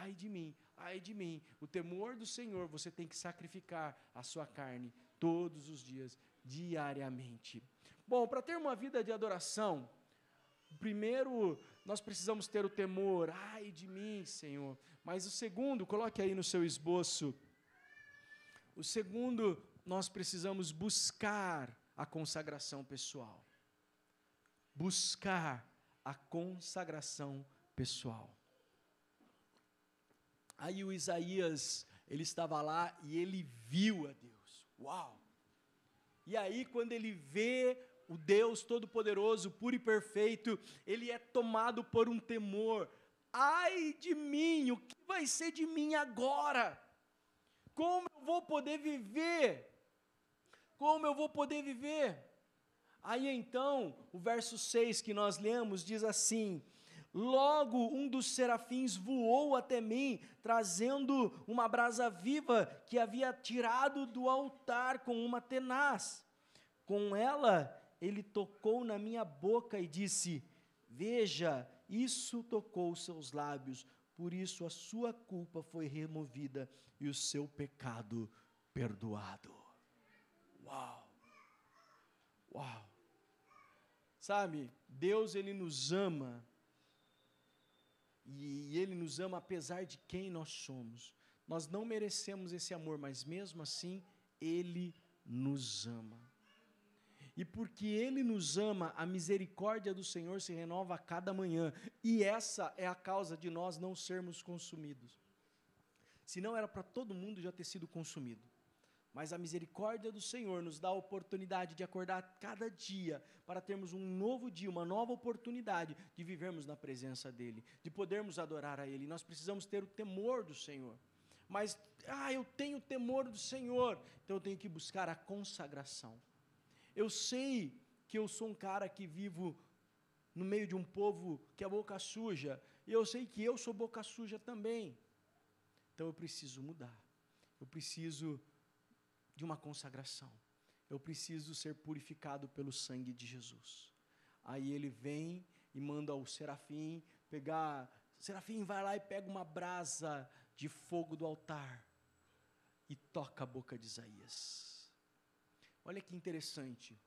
ai de mim, ai de mim. O temor do Senhor, você tem que sacrificar a sua carne todos os dias, diariamente. Bom, para ter uma vida de adoração, primeiro nós precisamos ter o temor, ai de mim, Senhor. Mas o segundo, coloque aí no seu esboço. O segundo, nós precisamos buscar a consagração pessoal. Buscar a consagração pessoal. Aí o Isaías, ele estava lá e ele viu a Deus. Uau! E aí, quando ele vê o Deus Todo-Poderoso, puro e perfeito, ele é tomado por um temor. Ai de mim, o que vai ser de mim agora? Como eu vou poder viver? Como eu vou poder viver? Aí então, o verso 6 que nós lemos diz assim: Logo um dos serafins voou até mim, trazendo uma brasa viva que havia tirado do altar com uma tenaz. Com ela, ele tocou na minha boca e disse: Veja, isso tocou seus lábios, por isso a sua culpa foi removida e o seu pecado perdoado. Uau! Uau! Sabe, Deus ele nos ama e Ele nos ama apesar de quem nós somos. Nós não merecemos esse amor, mas mesmo assim, Ele nos ama. E porque Ele nos ama, a misericórdia do Senhor se renova a cada manhã. E essa é a causa de nós não sermos consumidos. Senão era para todo mundo já ter sido consumido. Mas a misericórdia do Senhor nos dá a oportunidade de acordar cada dia para termos um novo dia, uma nova oportunidade de vivermos na presença dEle, de podermos adorar a Ele. Nós precisamos ter o temor do Senhor. Mas, ah, eu tenho temor do Senhor, então eu tenho que buscar a consagração. Eu sei que eu sou um cara que vivo no meio de um povo que é boca suja, e eu sei que eu sou boca suja também. Então eu preciso mudar. Eu preciso de uma consagração. Eu preciso ser purificado pelo sangue de Jesus. Aí ele vem e manda o serafim pegar. Serafim vai lá e pega uma brasa de fogo do altar e toca a boca de Isaías. Olha que interessante.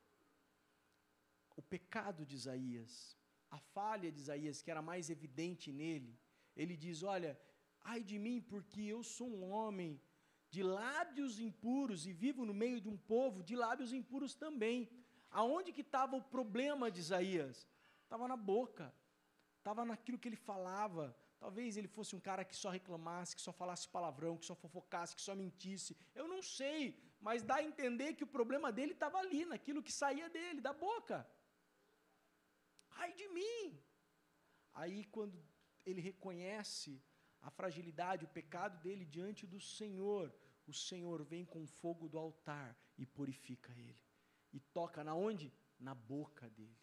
O pecado de Isaías, a falha de Isaías, que era mais evidente nele, ele diz: Olha, ai de mim, porque eu sou um homem de lábios impuros e vivo no meio de um povo de lábios impuros também. Aonde que estava o problema de Isaías? Estava na boca, estava naquilo que ele falava. Talvez ele fosse um cara que só reclamasse, que só falasse palavrão, que só fofocasse, que só mentisse. Eu não sei, mas dá a entender que o problema dele estava ali, naquilo que saía dele, da boca. Ai de mim! Aí, quando ele reconhece a fragilidade, o pecado dele diante do Senhor, o Senhor vem com fogo do altar e purifica ele. E toca na onde? Na boca dele,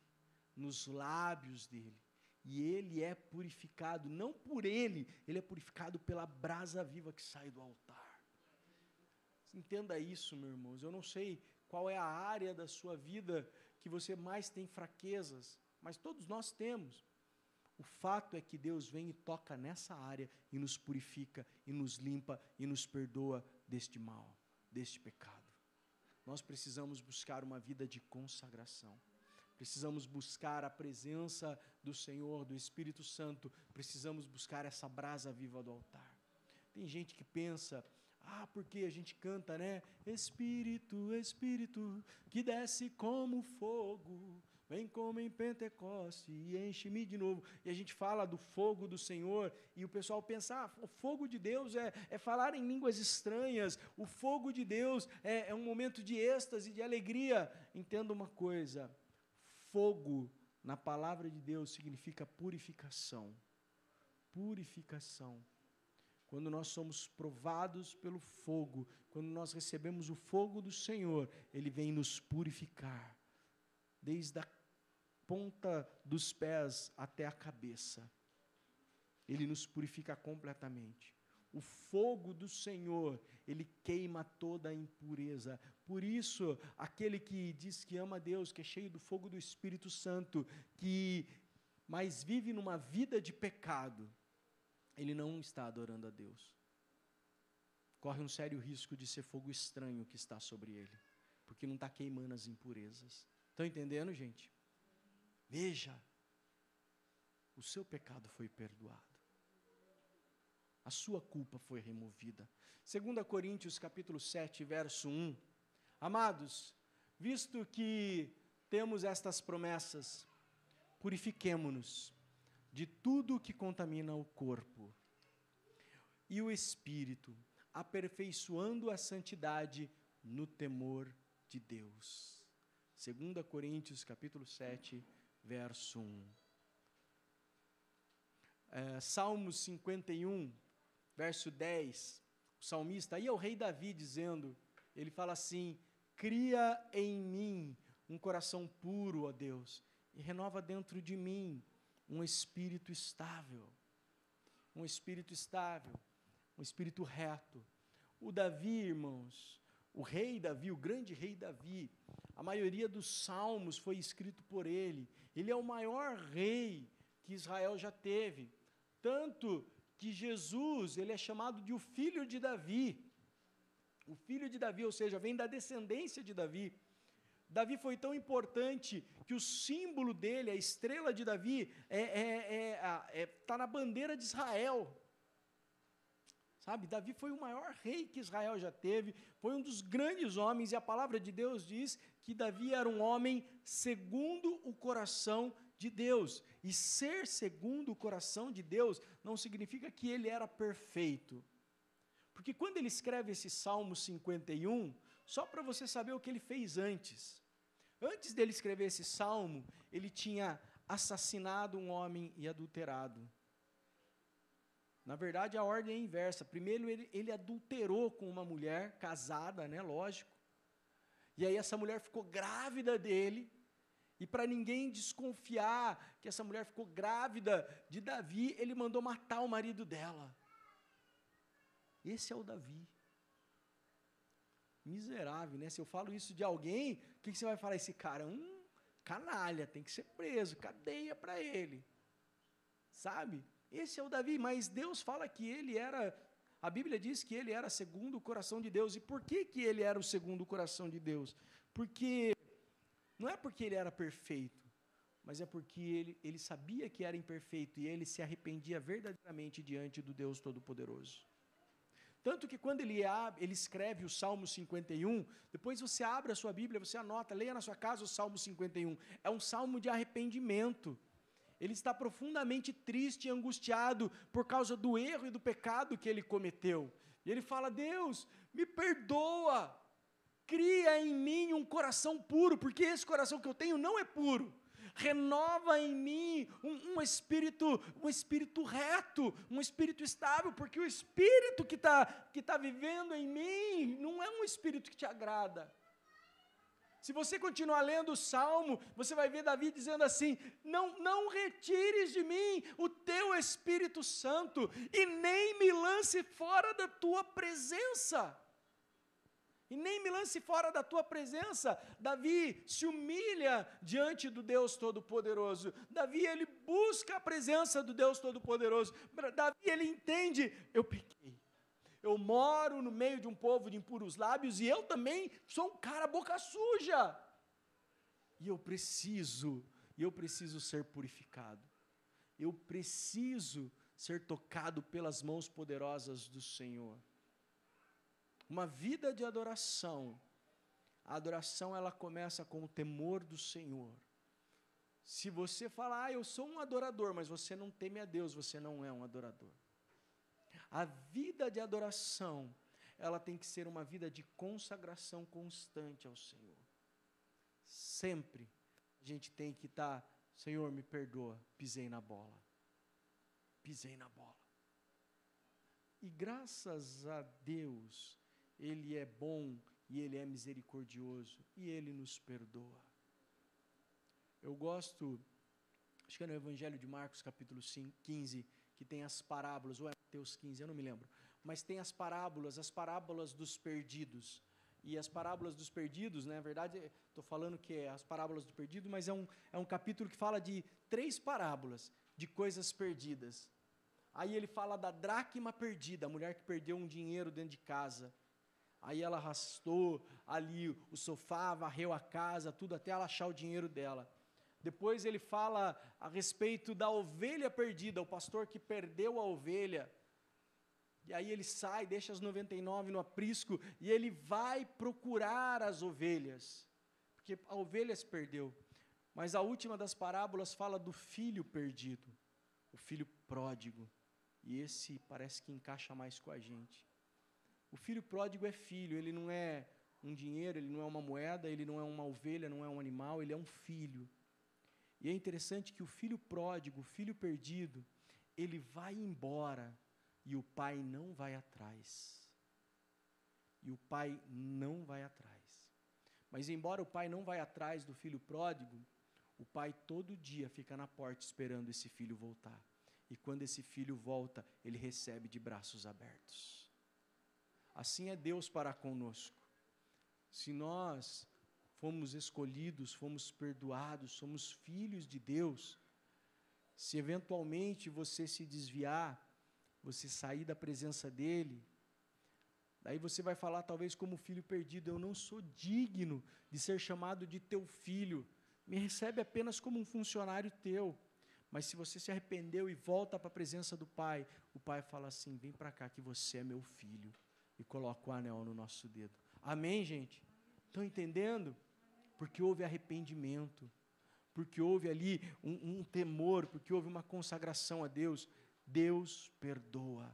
nos lábios dele. E ele é purificado, não por ele, ele é purificado pela brasa viva que sai do altar. Entenda isso, meus irmãos. Eu não sei qual é a área da sua vida que você mais tem fraquezas, mas todos nós temos. O fato é que Deus vem e toca nessa área e nos purifica, e nos limpa, e nos perdoa deste mal, deste pecado. Nós precisamos buscar uma vida de consagração. Precisamos buscar a presença do Senhor, do Espírito Santo. Precisamos buscar essa brasa viva do altar. Tem gente que pensa, ah, porque a gente canta, né? Espírito, Espírito, que desce como fogo Vem como em Pentecoste e enche-me de novo. E a gente fala do fogo do Senhor e o pessoal pensa: ah, o fogo de Deus é, é falar em línguas estranhas, o fogo de Deus é, é um momento de êxtase, de alegria. Entenda uma coisa: fogo na palavra de Deus significa purificação. Purificação. Quando nós somos provados pelo fogo, quando nós recebemos o fogo do Senhor, ele vem nos purificar desde a ponta dos pés até a cabeça. Ele nos purifica completamente. O fogo do Senhor, ele queima toda a impureza. Por isso, aquele que diz que ama Deus, que é cheio do fogo do Espírito Santo, que mas vive numa vida de pecado, ele não está adorando a Deus. Corre um sério risco de ser fogo estranho que está sobre ele, porque não está queimando as impurezas. Estão entendendo, gente? Veja, o seu pecado foi perdoado. A sua culpa foi removida. 2 Coríntios capítulo 7, verso 1. Amados, visto que temos estas promessas, purifiquemo-nos de tudo que contamina o corpo e o espírito, aperfeiçoando a santidade no temor de Deus. 2 Coríntios capítulo 7, verso 1. É, Salmos 51, verso 10, o salmista, aí é o rei Davi dizendo, ele fala assim: Cria em mim um coração puro, ó Deus, e renova dentro de mim um espírito estável. Um espírito estável, um espírito reto. O Davi, irmãos, o rei Davi, o grande rei Davi, a maioria dos salmos foi escrito por ele. Ele é o maior rei que Israel já teve. Tanto que Jesus, ele é chamado de o filho de Davi. O filho de Davi, ou seja, vem da descendência de Davi. Davi foi tão importante que o símbolo dele, a estrela de Davi, está é, é, é, é tá na bandeira de Israel. Sabe, Davi foi o maior rei que Israel já teve, foi um dos grandes homens, e a palavra de Deus diz que Davi era um homem segundo o coração de Deus. E ser segundo o coração de Deus não significa que ele era perfeito. Porque quando ele escreve esse Salmo 51, só para você saber o que ele fez antes. Antes dele escrever esse salmo, ele tinha assassinado um homem e adulterado. Na verdade, a ordem é inversa. Primeiro, ele, ele adulterou com uma mulher casada, né? Lógico. E aí, essa mulher ficou grávida dele. E para ninguém desconfiar que essa mulher ficou grávida de Davi, ele mandou matar o marido dela. Esse é o Davi. Miserável, né? Se eu falo isso de alguém, o que, que você vai falar? Esse cara é um canalha, tem que ser preso, cadeia para ele. Sabe? Esse é o Davi, mas Deus fala que ele era. A Bíblia diz que ele era segundo o coração de Deus. E por que, que ele era o segundo o coração de Deus? Porque não é porque ele era perfeito, mas é porque ele, ele sabia que era imperfeito e ele se arrependia verdadeiramente diante do Deus Todo-Poderoso. Tanto que quando ele, ele escreve o Salmo 51, depois você abre a sua Bíblia, você anota, leia na sua casa o Salmo 51. É um salmo de arrependimento. Ele está profundamente triste e angustiado por causa do erro e do pecado que ele cometeu. E ele fala: Deus, me perdoa, cria em mim um coração puro, porque esse coração que eu tenho não é puro renova em mim um, um, espírito, um espírito reto, um espírito estável, porque o espírito que está que tá vivendo em mim não é um espírito que te agrada. Se você continuar lendo o Salmo, você vai ver Davi dizendo assim: não, não retires de mim o teu Espírito Santo e nem me lance fora da tua presença e nem me lance fora da tua presença. Davi se humilha diante do Deus Todo-Poderoso. Davi, ele busca a presença do Deus Todo-Poderoso. Davi, ele entende: eu pequei. Eu moro no meio de um povo de impuros lábios e eu também sou um cara boca suja. E eu preciso, eu preciso ser purificado. Eu preciso ser tocado pelas mãos poderosas do Senhor uma vida de adoração. A adoração ela começa com o temor do Senhor. Se você falar, ah, eu sou um adorador, mas você não teme a Deus, você não é um adorador. A vida de adoração, ela tem que ser uma vida de consagração constante ao Senhor. Sempre a gente tem que estar, tá, Senhor, me perdoa, pisei na bola. Pisei na bola. E graças a Deus, ele é bom e Ele é misericordioso e Ele nos perdoa. Eu gosto, acho que é no Evangelho de Marcos, capítulo 5, 15, que tem as parábolas, ou é Mateus 15, eu não me lembro, mas tem as parábolas, as parábolas dos perdidos. E as parábolas dos perdidos, né, na verdade, estou falando que é as parábolas do perdido, mas é um, é um capítulo que fala de três parábolas de coisas perdidas. Aí ele fala da dracma perdida, a mulher que perdeu um dinheiro dentro de casa. Aí ela arrastou ali o sofá, varreu a casa, tudo até ela achar o dinheiro dela. Depois ele fala a respeito da ovelha perdida, o pastor que perdeu a ovelha. E aí ele sai, deixa as 99 no aprisco e ele vai procurar as ovelhas, porque a ovelha se perdeu. Mas a última das parábolas fala do filho perdido, o filho pródigo. E esse parece que encaixa mais com a gente. O filho pródigo é filho, ele não é um dinheiro, ele não é uma moeda, ele não é uma ovelha, não é um animal, ele é um filho. E é interessante que o filho pródigo, o filho perdido, ele vai embora e o pai não vai atrás. E o pai não vai atrás. Mas embora o pai não vai atrás do filho pródigo, o pai todo dia fica na porta esperando esse filho voltar. E quando esse filho volta, ele recebe de braços abertos. Assim é Deus para conosco. Se nós fomos escolhidos, fomos perdoados, somos filhos de Deus, se eventualmente você se desviar, você sair da presença dEle, daí você vai falar, talvez como filho perdido: Eu não sou digno de ser chamado de teu filho, me recebe apenas como um funcionário teu. Mas se você se arrependeu e volta para a presença do Pai, o Pai fala assim: Vem para cá que você é meu filho. E coloca o anel no nosso dedo. Amém, gente? Estão entendendo? Porque houve arrependimento, porque houve ali um, um temor, porque houve uma consagração a Deus. Deus perdoa.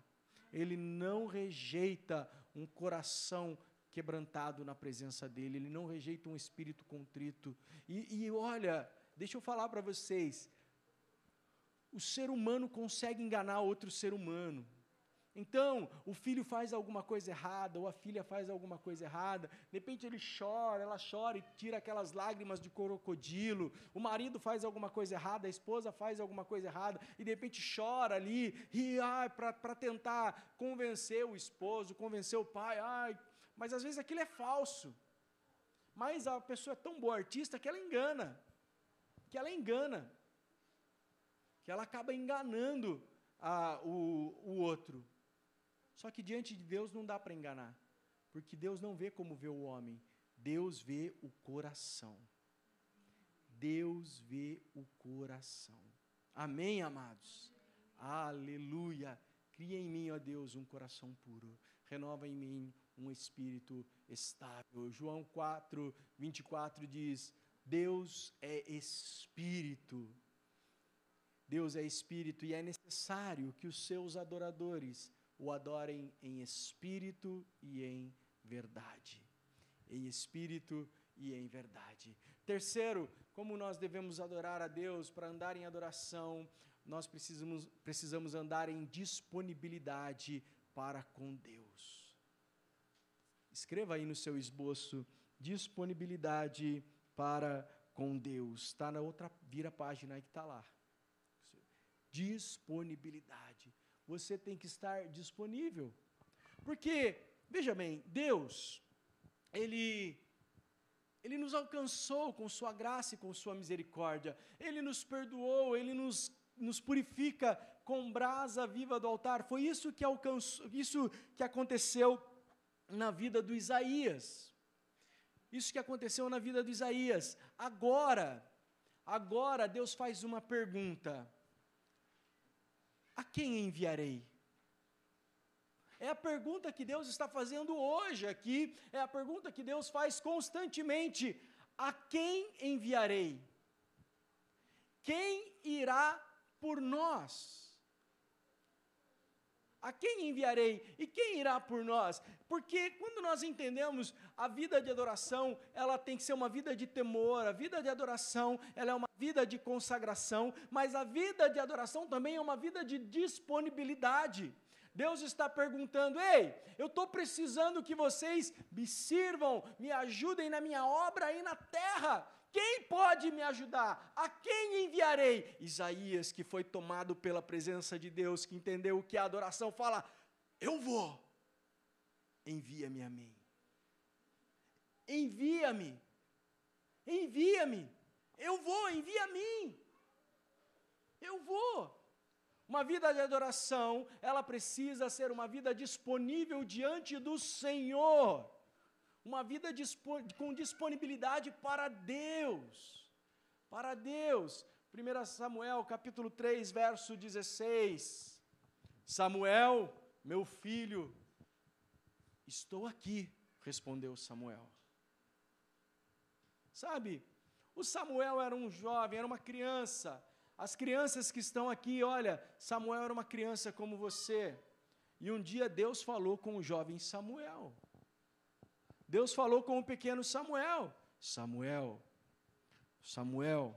Ele não rejeita um coração quebrantado na presença dele, ele não rejeita um espírito contrito. E, e olha, deixa eu falar para vocês: o ser humano consegue enganar outro ser humano. Então, o filho faz alguma coisa errada, ou a filha faz alguma coisa errada, de repente ele chora, ela chora e tira aquelas lágrimas de crocodilo, o marido faz alguma coisa errada, a esposa faz alguma coisa errada, e de repente chora ali, e ai, para tentar convencer o esposo, convencer o pai, ai, mas às vezes aquilo é falso. Mas a pessoa é tão boa artista que ela engana, que ela engana, que ela acaba enganando a, o, o outro. Só que diante de Deus não dá para enganar, porque Deus não vê como vê o homem, Deus vê o coração. Deus vê o coração. Amém, amados? Aleluia. Cria em mim, ó Deus, um coração puro. Renova em mim um espírito estável. João 4, 24 diz: Deus é espírito. Deus é espírito e é necessário que os seus adoradores o adorem em espírito e em verdade. Em espírito e em verdade. Terceiro, como nós devemos adorar a Deus para andar em adoração, nós precisamos, precisamos andar em disponibilidade para com Deus. Escreva aí no seu esboço: disponibilidade para com Deus. Está na outra, vira a página aí que está lá. Disponibilidade você tem que estar disponível. Porque, veja bem, Deus, Ele, Ele nos alcançou com Sua graça e com Sua misericórdia, Ele nos perdoou, Ele nos, nos purifica com brasa viva do altar. Foi isso que, alcançou, isso que aconteceu na vida do Isaías. Isso que aconteceu na vida do Isaías. Agora, agora Deus faz uma pergunta a quem enviarei? É a pergunta que Deus está fazendo hoje aqui, é a pergunta que Deus faz constantemente: a quem enviarei? Quem irá por nós? A quem enviarei? E quem irá por nós? Porque quando nós entendemos a vida de adoração, ela tem que ser uma vida de temor, a vida de adoração, ela é uma vida de consagração, mas a vida de adoração também é uma vida de disponibilidade. Deus está perguntando: ei, eu estou precisando que vocês me sirvam, me ajudem na minha obra aí na terra. Quem pode me ajudar? A quem enviarei? Isaías, que foi tomado pela presença de Deus, que entendeu o que é adoração, fala: Eu vou, envia-me a mim. Envia-me, envia-me, eu vou, envia a mim. Eu vou. Uma vida de adoração, ela precisa ser uma vida disponível diante do Senhor. Uma vida com disponibilidade para Deus. Para Deus. 1 Samuel capítulo 3, verso 16. Samuel, meu filho, estou aqui, respondeu Samuel. Sabe, o Samuel era um jovem, era uma criança. As crianças que estão aqui, olha, Samuel era uma criança como você. E um dia Deus falou com o jovem Samuel. Deus falou com o pequeno Samuel. Samuel, Samuel.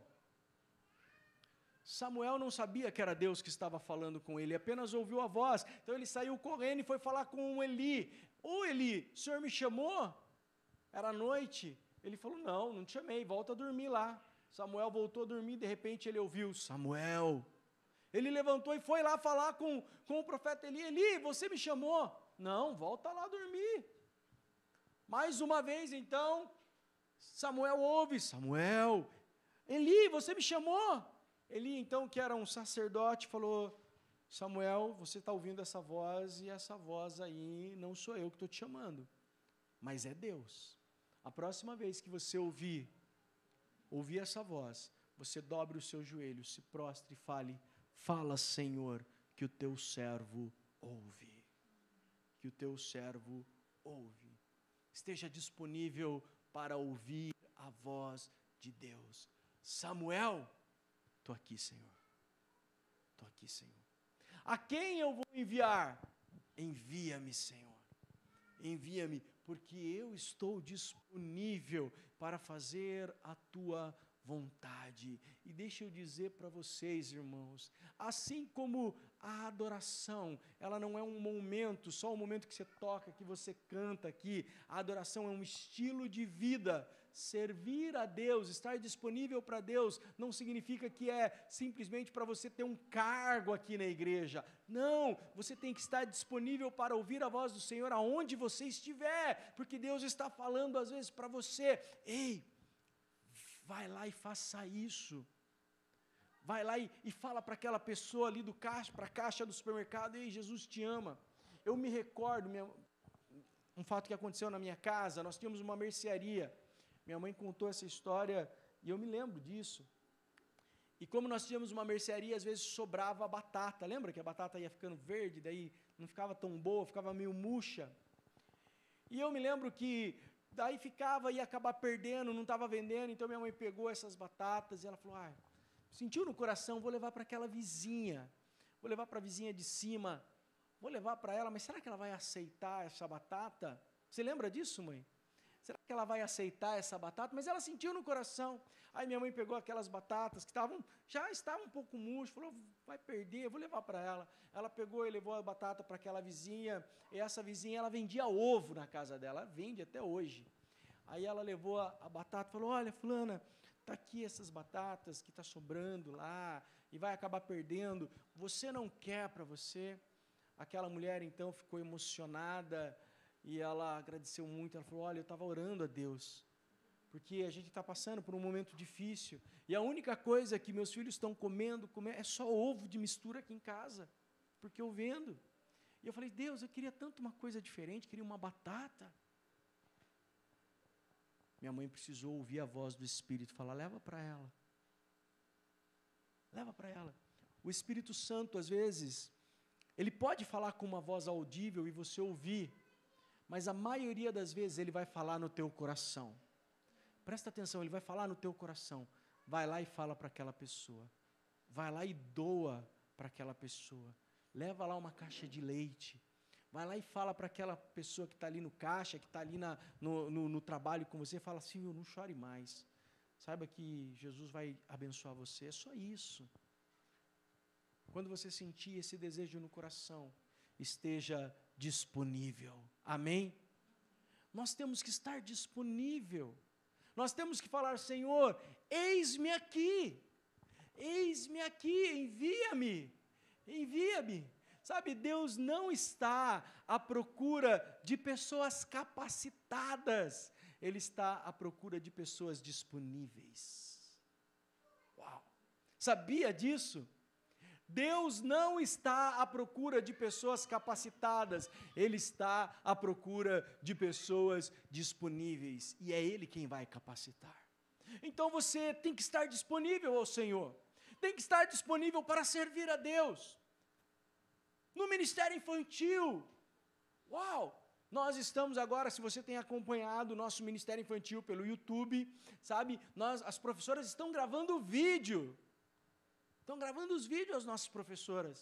Samuel não sabia que era Deus que estava falando com ele, apenas ouviu a voz. Então ele saiu correndo e foi falar com Eli. Ô Eli, o senhor me chamou? Era noite. Ele falou: Não, não te chamei, volta a dormir lá. Samuel voltou a dormir, de repente ele ouviu: Samuel. Ele levantou e foi lá falar com, com o profeta Eli: Eli, você me chamou? Não, volta lá dormir. Mais uma vez, então, Samuel ouve: Samuel, Eli, você me chamou? Eli, então, que era um sacerdote, falou: Samuel, você está ouvindo essa voz e essa voz aí não sou eu que estou te chamando, mas é Deus. A próxima vez que você ouvir, ouvir essa voz, você dobre o seu joelho, se prostre e fale: Fala, Senhor, que o teu servo ouve. Que o teu servo ouve. Esteja disponível para ouvir a voz de Deus. Samuel, estou aqui, Senhor. Estou aqui, Senhor. A quem eu vou enviar? Envia-me, Senhor. Envia-me porque eu estou disponível para fazer a tua vontade. E deixa eu dizer para vocês, irmãos, assim como a adoração, ela não é um momento, só o momento que você toca, que você canta aqui, a adoração é um estilo de vida. Servir a Deus, estar disponível para Deus, não significa que é simplesmente para você ter um cargo aqui na igreja. Não, você tem que estar disponível para ouvir a voz do Senhor aonde você estiver, porque Deus está falando às vezes para você: ei, vai lá e faça isso. Vai lá e, e fala para aquela pessoa ali do caixa, para a caixa do supermercado: ei, Jesus te ama. Eu me recordo, minha, um fato que aconteceu na minha casa, nós tínhamos uma mercearia. Minha mãe contou essa história e eu me lembro disso. E como nós tínhamos uma mercearia, às vezes sobrava batata. Lembra que a batata ia ficando verde, daí não ficava tão boa, ficava meio murcha. E eu me lembro que daí ficava e ia acabar perdendo, não estava vendendo. Então minha mãe pegou essas batatas e ela falou: ah, sentiu no coração, vou levar para aquela vizinha, vou levar para a vizinha de cima, vou levar para ela, mas será que ela vai aceitar essa batata? Você lembra disso, mãe? Será que ela vai aceitar essa batata? Mas ela sentiu no coração. Aí minha mãe pegou aquelas batatas que estavam, já estavam um pouco murchas, falou, vai perder, vou levar para ela. Ela pegou e levou a batata para aquela vizinha, e essa vizinha, ela vendia ovo na casa dela, vende até hoje. Aí ela levou a, a batata e falou, olha, fulana, está aqui essas batatas que está sobrando lá, e vai acabar perdendo, você não quer para você? Aquela mulher, então, ficou emocionada, e ela agradeceu muito. Ela falou: Olha, eu estava orando a Deus, porque a gente está passando por um momento difícil. E a única coisa que meus filhos estão comendo, comendo é só ovo de mistura aqui em casa, porque eu vendo. E eu falei: Deus, eu queria tanto uma coisa diferente, queria uma batata. Minha mãe precisou ouvir a voz do Espírito falar: leva para ela. Leva para ela. O Espírito Santo, às vezes, ele pode falar com uma voz audível e você ouvir, mas a maioria das vezes ele vai falar no teu coração. Presta atenção, ele vai falar no teu coração. Vai lá e fala para aquela pessoa. Vai lá e doa para aquela pessoa. Leva lá uma caixa de leite. Vai lá e fala para aquela pessoa que está ali no caixa, que está ali na, no, no, no, trabalho com você, fala assim, não chore mais. Saiba que Jesus vai abençoar você. É só isso. Quando você sentir esse desejo no coração, esteja disponível. Amém? Nós temos que estar disponível. Nós temos que falar, Senhor, eis-me aqui. Eis-me aqui, envia-me. Envia-me. Sabe, Deus não está à procura de pessoas capacitadas, Ele está à procura de pessoas disponíveis. Uau! Sabia disso? Deus não está à procura de pessoas capacitadas, Ele está à procura de pessoas disponíveis, e é Ele quem vai capacitar. Então você tem que estar disponível ao Senhor, tem que estar disponível para servir a Deus. No ministério infantil, uau! Nós estamos agora, se você tem acompanhado o nosso ministério infantil pelo YouTube, sabe, nós, as professoras estão gravando vídeo Estão gravando os vídeos as nossas professoras.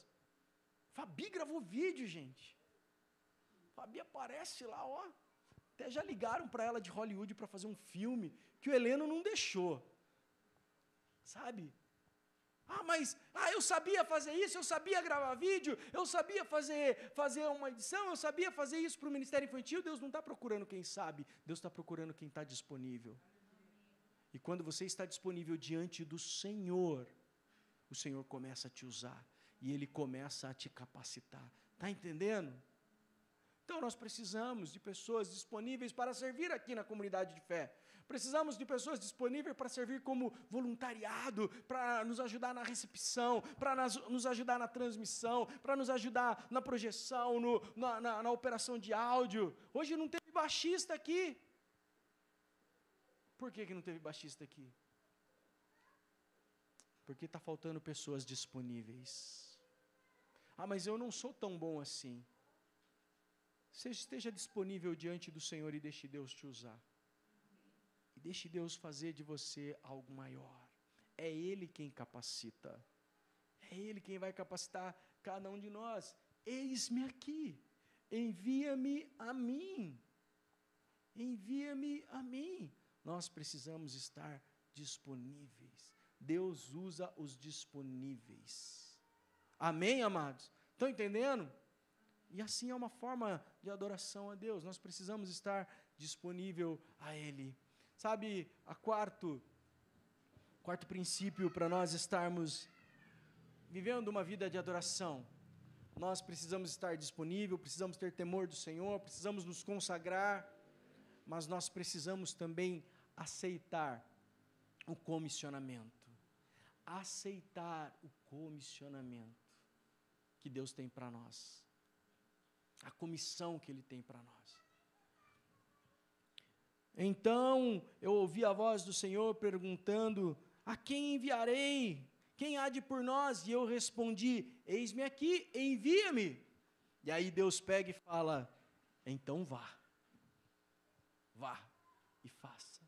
Fabi gravou vídeo, gente. Fabi aparece lá, ó. Até já ligaram para ela de Hollywood para fazer um filme que o Heleno não deixou. Sabe? Ah, mas ah, eu sabia fazer isso, eu sabia gravar vídeo, eu sabia fazer, fazer uma edição, eu sabia fazer isso para o Ministério Infantil. Deus não está procurando quem sabe, Deus está procurando quem está disponível. E quando você está disponível diante do Senhor, o Senhor começa a te usar e Ele começa a te capacitar. Está entendendo? Então nós precisamos de pessoas disponíveis para servir aqui na comunidade de fé. Precisamos de pessoas disponíveis para servir como voluntariado, para nos ajudar na recepção, para nos ajudar na transmissão, para nos ajudar na projeção, no, na, na, na operação de áudio. Hoje não teve baixista aqui. Por que, que não teve baixista aqui? Porque está faltando pessoas disponíveis. Ah, mas eu não sou tão bom assim. Seja, esteja disponível diante do Senhor e deixe Deus te usar. E deixe Deus fazer de você algo maior. É Ele quem capacita. É Ele quem vai capacitar cada um de nós. Eis-me aqui. Envia-me a mim. Envia-me a mim. Nós precisamos estar disponíveis. Deus usa os disponíveis. Amém, amados? Estão entendendo? E assim é uma forma de adoração a Deus. Nós precisamos estar disponível a Ele. Sabe, a quarto, quarto princípio para nós estarmos vivendo uma vida de adoração. Nós precisamos estar disponível, precisamos ter temor do Senhor, precisamos nos consagrar, mas nós precisamos também aceitar o comissionamento aceitar o comissionamento que Deus tem para nós, a comissão que Ele tem para nós. Então eu ouvi a voz do Senhor perguntando: A quem enviarei? Quem há de por nós? E eu respondi: Eis-me aqui, envia-me. E aí Deus pega e fala: Então vá, vá e faça.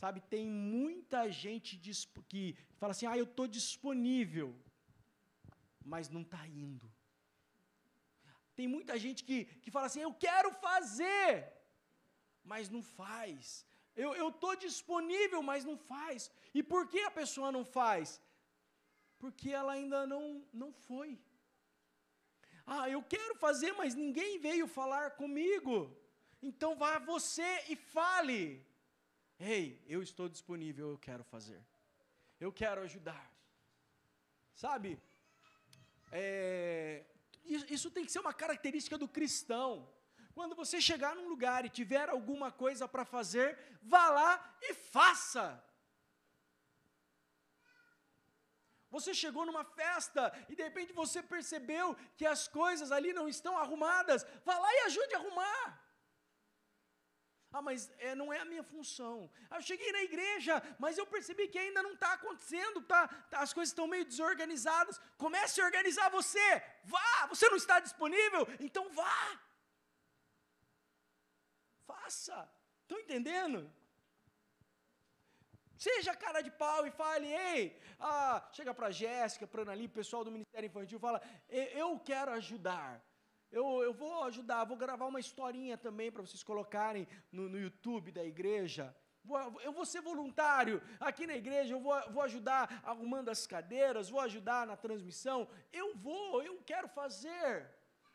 Sabe, tem muita gente que fala assim: ah, eu estou disponível, mas não está indo. Tem muita gente que, que fala assim: eu quero fazer, mas não faz. Eu estou disponível, mas não faz. E por que a pessoa não faz? Porque ela ainda não, não foi. Ah, eu quero fazer, mas ninguém veio falar comigo. Então vá você e fale. Ei, eu estou disponível, eu quero fazer. Eu quero ajudar. Sabe? É, isso tem que ser uma característica do cristão. Quando você chegar num lugar e tiver alguma coisa para fazer, vá lá e faça. Você chegou numa festa e de repente você percebeu que as coisas ali não estão arrumadas, vá lá e ajude a arrumar. Ah, mas é, não é a minha função. Ah, eu cheguei na igreja, mas eu percebi que ainda não está acontecendo, tá, tá, as coisas estão meio desorganizadas. Comece a organizar você. Vá, você não está disponível? Então vá. Faça. Estão entendendo? Seja cara de pau e fale, ei, ah, chega para Jéssica, para Anali, pessoal do Ministério Infantil, fala, eu quero ajudar. Eu, eu vou ajudar, vou gravar uma historinha também para vocês colocarem no, no YouTube da igreja. Eu vou ser voluntário aqui na igreja, eu vou, vou ajudar arrumando as cadeiras, vou ajudar na transmissão. Eu vou, eu quero fazer.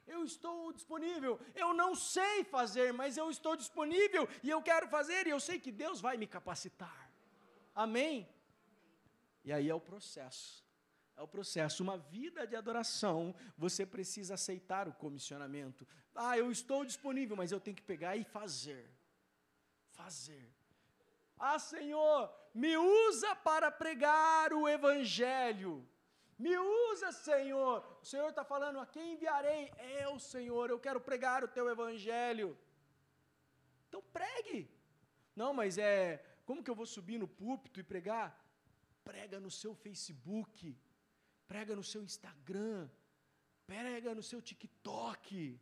Eu estou disponível. Eu não sei fazer, mas eu estou disponível e eu quero fazer e eu sei que Deus vai me capacitar. Amém? E aí é o processo. É o processo. Uma vida de adoração, você precisa aceitar o comissionamento. Ah, eu estou disponível, mas eu tenho que pegar e fazer. Fazer. Ah, Senhor, me usa para pregar o Evangelho. Me usa, Senhor. O Senhor está falando: a quem enviarei? Eu, Senhor, eu quero pregar o teu evangelho. Então pregue. Não, mas é. Como que eu vou subir no púlpito e pregar? Prega no seu Facebook, prega no seu Instagram, prega no seu TikTok.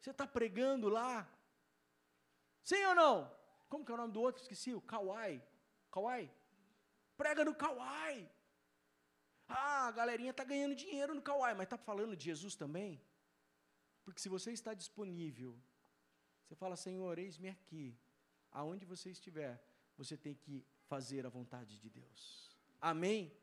Você está pregando lá? Sim ou não? Como que é o nome do outro? Esqueci, o Kawai. Kawai? Prega no Kawai. Ah, a galerinha está ganhando dinheiro no Kawai, mas está falando de Jesus também? Porque se você está disponível, você fala, Senhor, eis-me aqui. Aonde você estiver, você tem que fazer a vontade de Deus. Amém?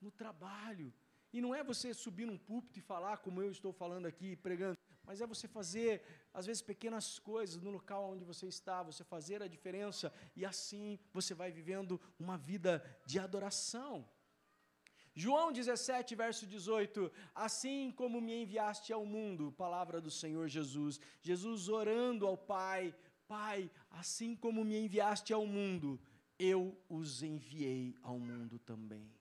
No trabalho. E não é você subir num púlpito e falar como eu estou falando aqui, pregando, mas é você fazer, às vezes, pequenas coisas no local onde você está, você fazer a diferença, e assim você vai vivendo uma vida de adoração. João 17, verso 18: Assim como me enviaste ao mundo, palavra do Senhor Jesus, Jesus orando ao Pai, Pai, assim como me enviaste ao mundo, eu os enviei ao mundo também.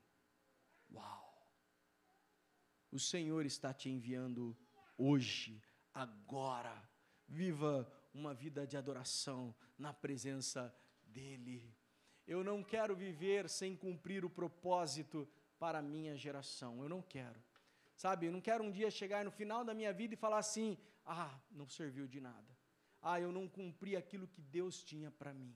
O Senhor está te enviando hoje, agora. Viva uma vida de adoração na presença dEle. Eu não quero viver sem cumprir o propósito para a minha geração. Eu não quero. Sabe, eu não quero um dia chegar no final da minha vida e falar assim: ah, não serviu de nada. Ah, eu não cumpri aquilo que Deus tinha para mim.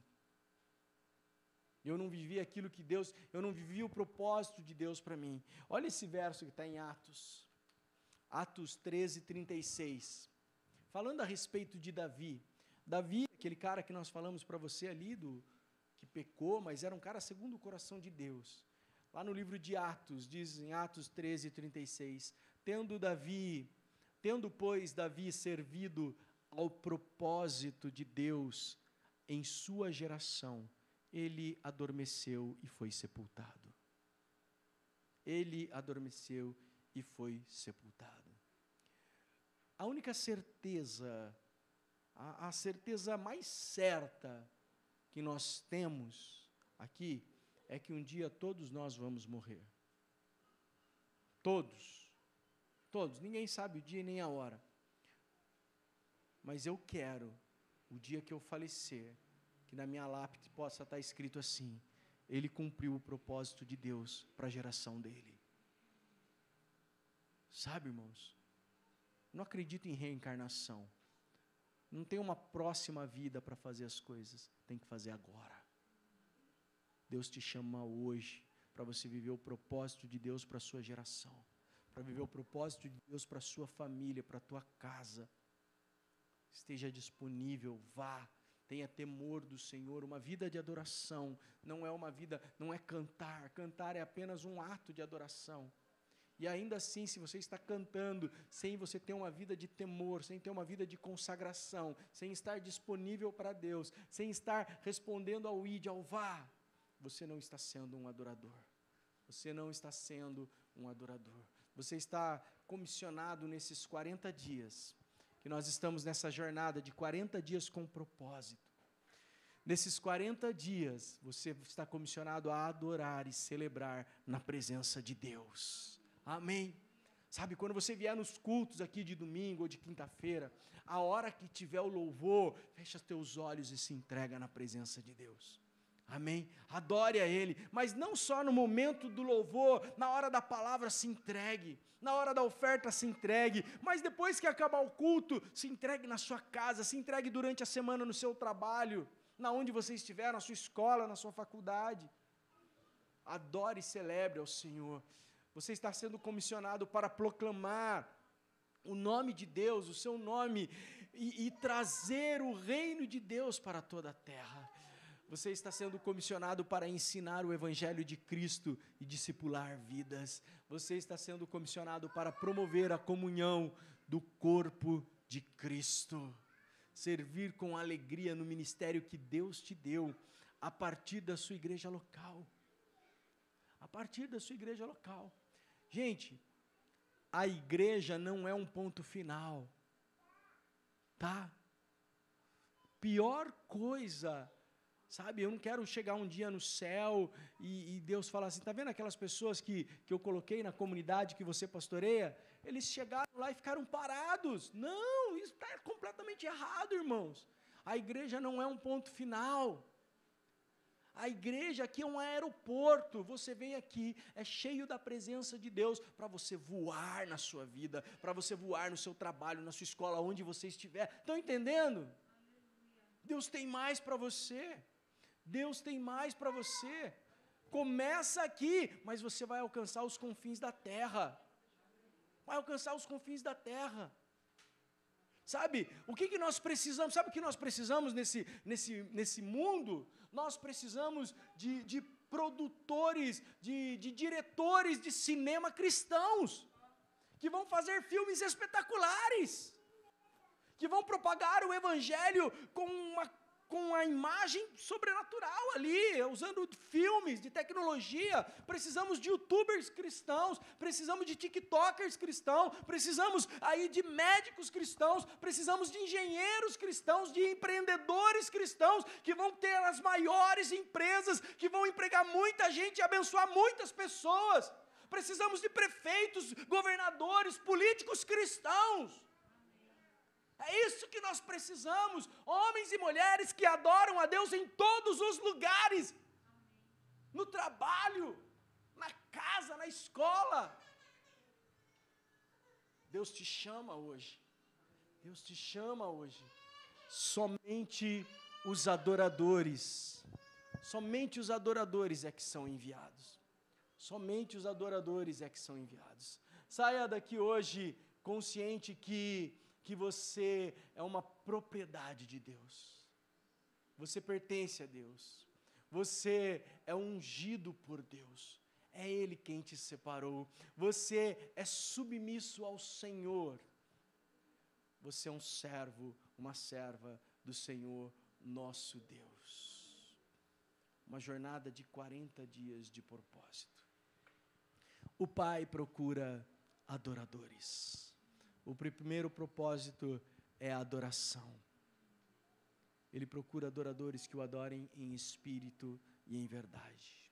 Eu não vivi aquilo que Deus, eu não vivi o propósito de Deus para mim. Olha esse verso que está em Atos. Atos 13, 36. Falando a respeito de Davi. Davi, aquele cara que nós falamos para você ali, do que pecou, mas era um cara segundo o coração de Deus. Lá no livro de Atos, diz em Atos 13, 36, tendo Davi, tendo, pois, Davi servido ao propósito de Deus em sua geração, ele adormeceu e foi sepultado. Ele adormeceu e foi sepultado. A única certeza, a, a certeza mais certa que nós temos aqui, é que um dia todos nós vamos morrer. Todos. Todos. Ninguém sabe o dia nem a hora. Mas eu quero, o dia que eu falecer, que na minha lápide possa estar escrito assim: Ele cumpriu o propósito de Deus para a geração dele. Sabe, irmãos? Não acredito em reencarnação. Não tem uma próxima vida para fazer as coisas. Tem que fazer agora. Deus te chama hoje para você viver o propósito de Deus para a sua geração, para viver o propósito de Deus para a sua família, para a tua casa. Esteja disponível, vá, tenha temor do Senhor. Uma vida de adoração não é uma vida, não é cantar. Cantar é apenas um ato de adoração. E ainda assim, se você está cantando sem você ter uma vida de temor, sem ter uma vida de consagração, sem estar disponível para Deus, sem estar respondendo ao id, ao vá, você não está sendo um adorador. Você não está sendo um adorador. Você está comissionado nesses 40 dias, que nós estamos nessa jornada de 40 dias com propósito. Nesses 40 dias, você está comissionado a adorar e celebrar na presença de Deus. Amém. Sabe, quando você vier nos cultos aqui de domingo ou de quinta-feira, a hora que tiver o louvor, fecha teus olhos e se entrega na presença de Deus. Amém? Adore a Ele, mas não só no momento do louvor, na hora da palavra se entregue, na hora da oferta se entregue, mas depois que acabar o culto, se entregue na sua casa, se entregue durante a semana no seu trabalho, na onde você estiver, na sua escola, na sua faculdade. Adore e celebre ao Senhor. Você está sendo comissionado para proclamar o nome de Deus, o seu nome, e, e trazer o reino de Deus para toda a terra. Você está sendo comissionado para ensinar o Evangelho de Cristo e discipular vidas. Você está sendo comissionado para promover a comunhão do corpo de Cristo. Servir com alegria no ministério que Deus te deu, a partir da sua igreja local. A partir da sua igreja local. Gente, a igreja não é um ponto final. Tá? Pior coisa Sabe, eu não quero chegar um dia no céu e, e Deus fala assim: está vendo aquelas pessoas que, que eu coloquei na comunidade que você pastoreia? Eles chegaram lá e ficaram parados. Não, isso está completamente errado, irmãos. A igreja não é um ponto final. A igreja aqui é um aeroporto. Você vem aqui, é cheio da presença de Deus para você voar na sua vida, para você voar no seu trabalho, na sua escola, onde você estiver. Estão entendendo? Deus tem mais para você. Deus tem mais para você. Começa aqui, mas você vai alcançar os confins da terra. Vai alcançar os confins da terra. Sabe, o que, que nós precisamos? Sabe o que nós precisamos nesse, nesse, nesse mundo? Nós precisamos de, de produtores, de, de diretores de cinema cristãos, que vão fazer filmes espetaculares, que vão propagar o Evangelho com uma com a imagem sobrenatural ali, usando filmes de tecnologia. Precisamos de youtubers cristãos, precisamos de tiktokers cristãos, precisamos aí de médicos cristãos, precisamos de engenheiros cristãos, de empreendedores cristãos que vão ter as maiores empresas, que vão empregar muita gente e abençoar muitas pessoas. Precisamos de prefeitos, governadores, políticos cristãos. É isso que nós precisamos. Homens e mulheres que adoram a Deus em todos os lugares no trabalho, na casa, na escola. Deus te chama hoje. Deus te chama hoje. Somente os adoradores, somente os adoradores é que são enviados. Somente os adoradores é que são enviados. Saia daqui hoje consciente que que você é uma propriedade de Deus. Você pertence a Deus. Você é ungido por Deus. É Ele quem te separou. Você é submisso ao Senhor. Você é um servo, uma serva do Senhor nosso Deus. Uma jornada de 40 dias de propósito. O Pai procura adoradores. O primeiro propósito é a adoração. Ele procura adoradores que o adorem em espírito e em verdade.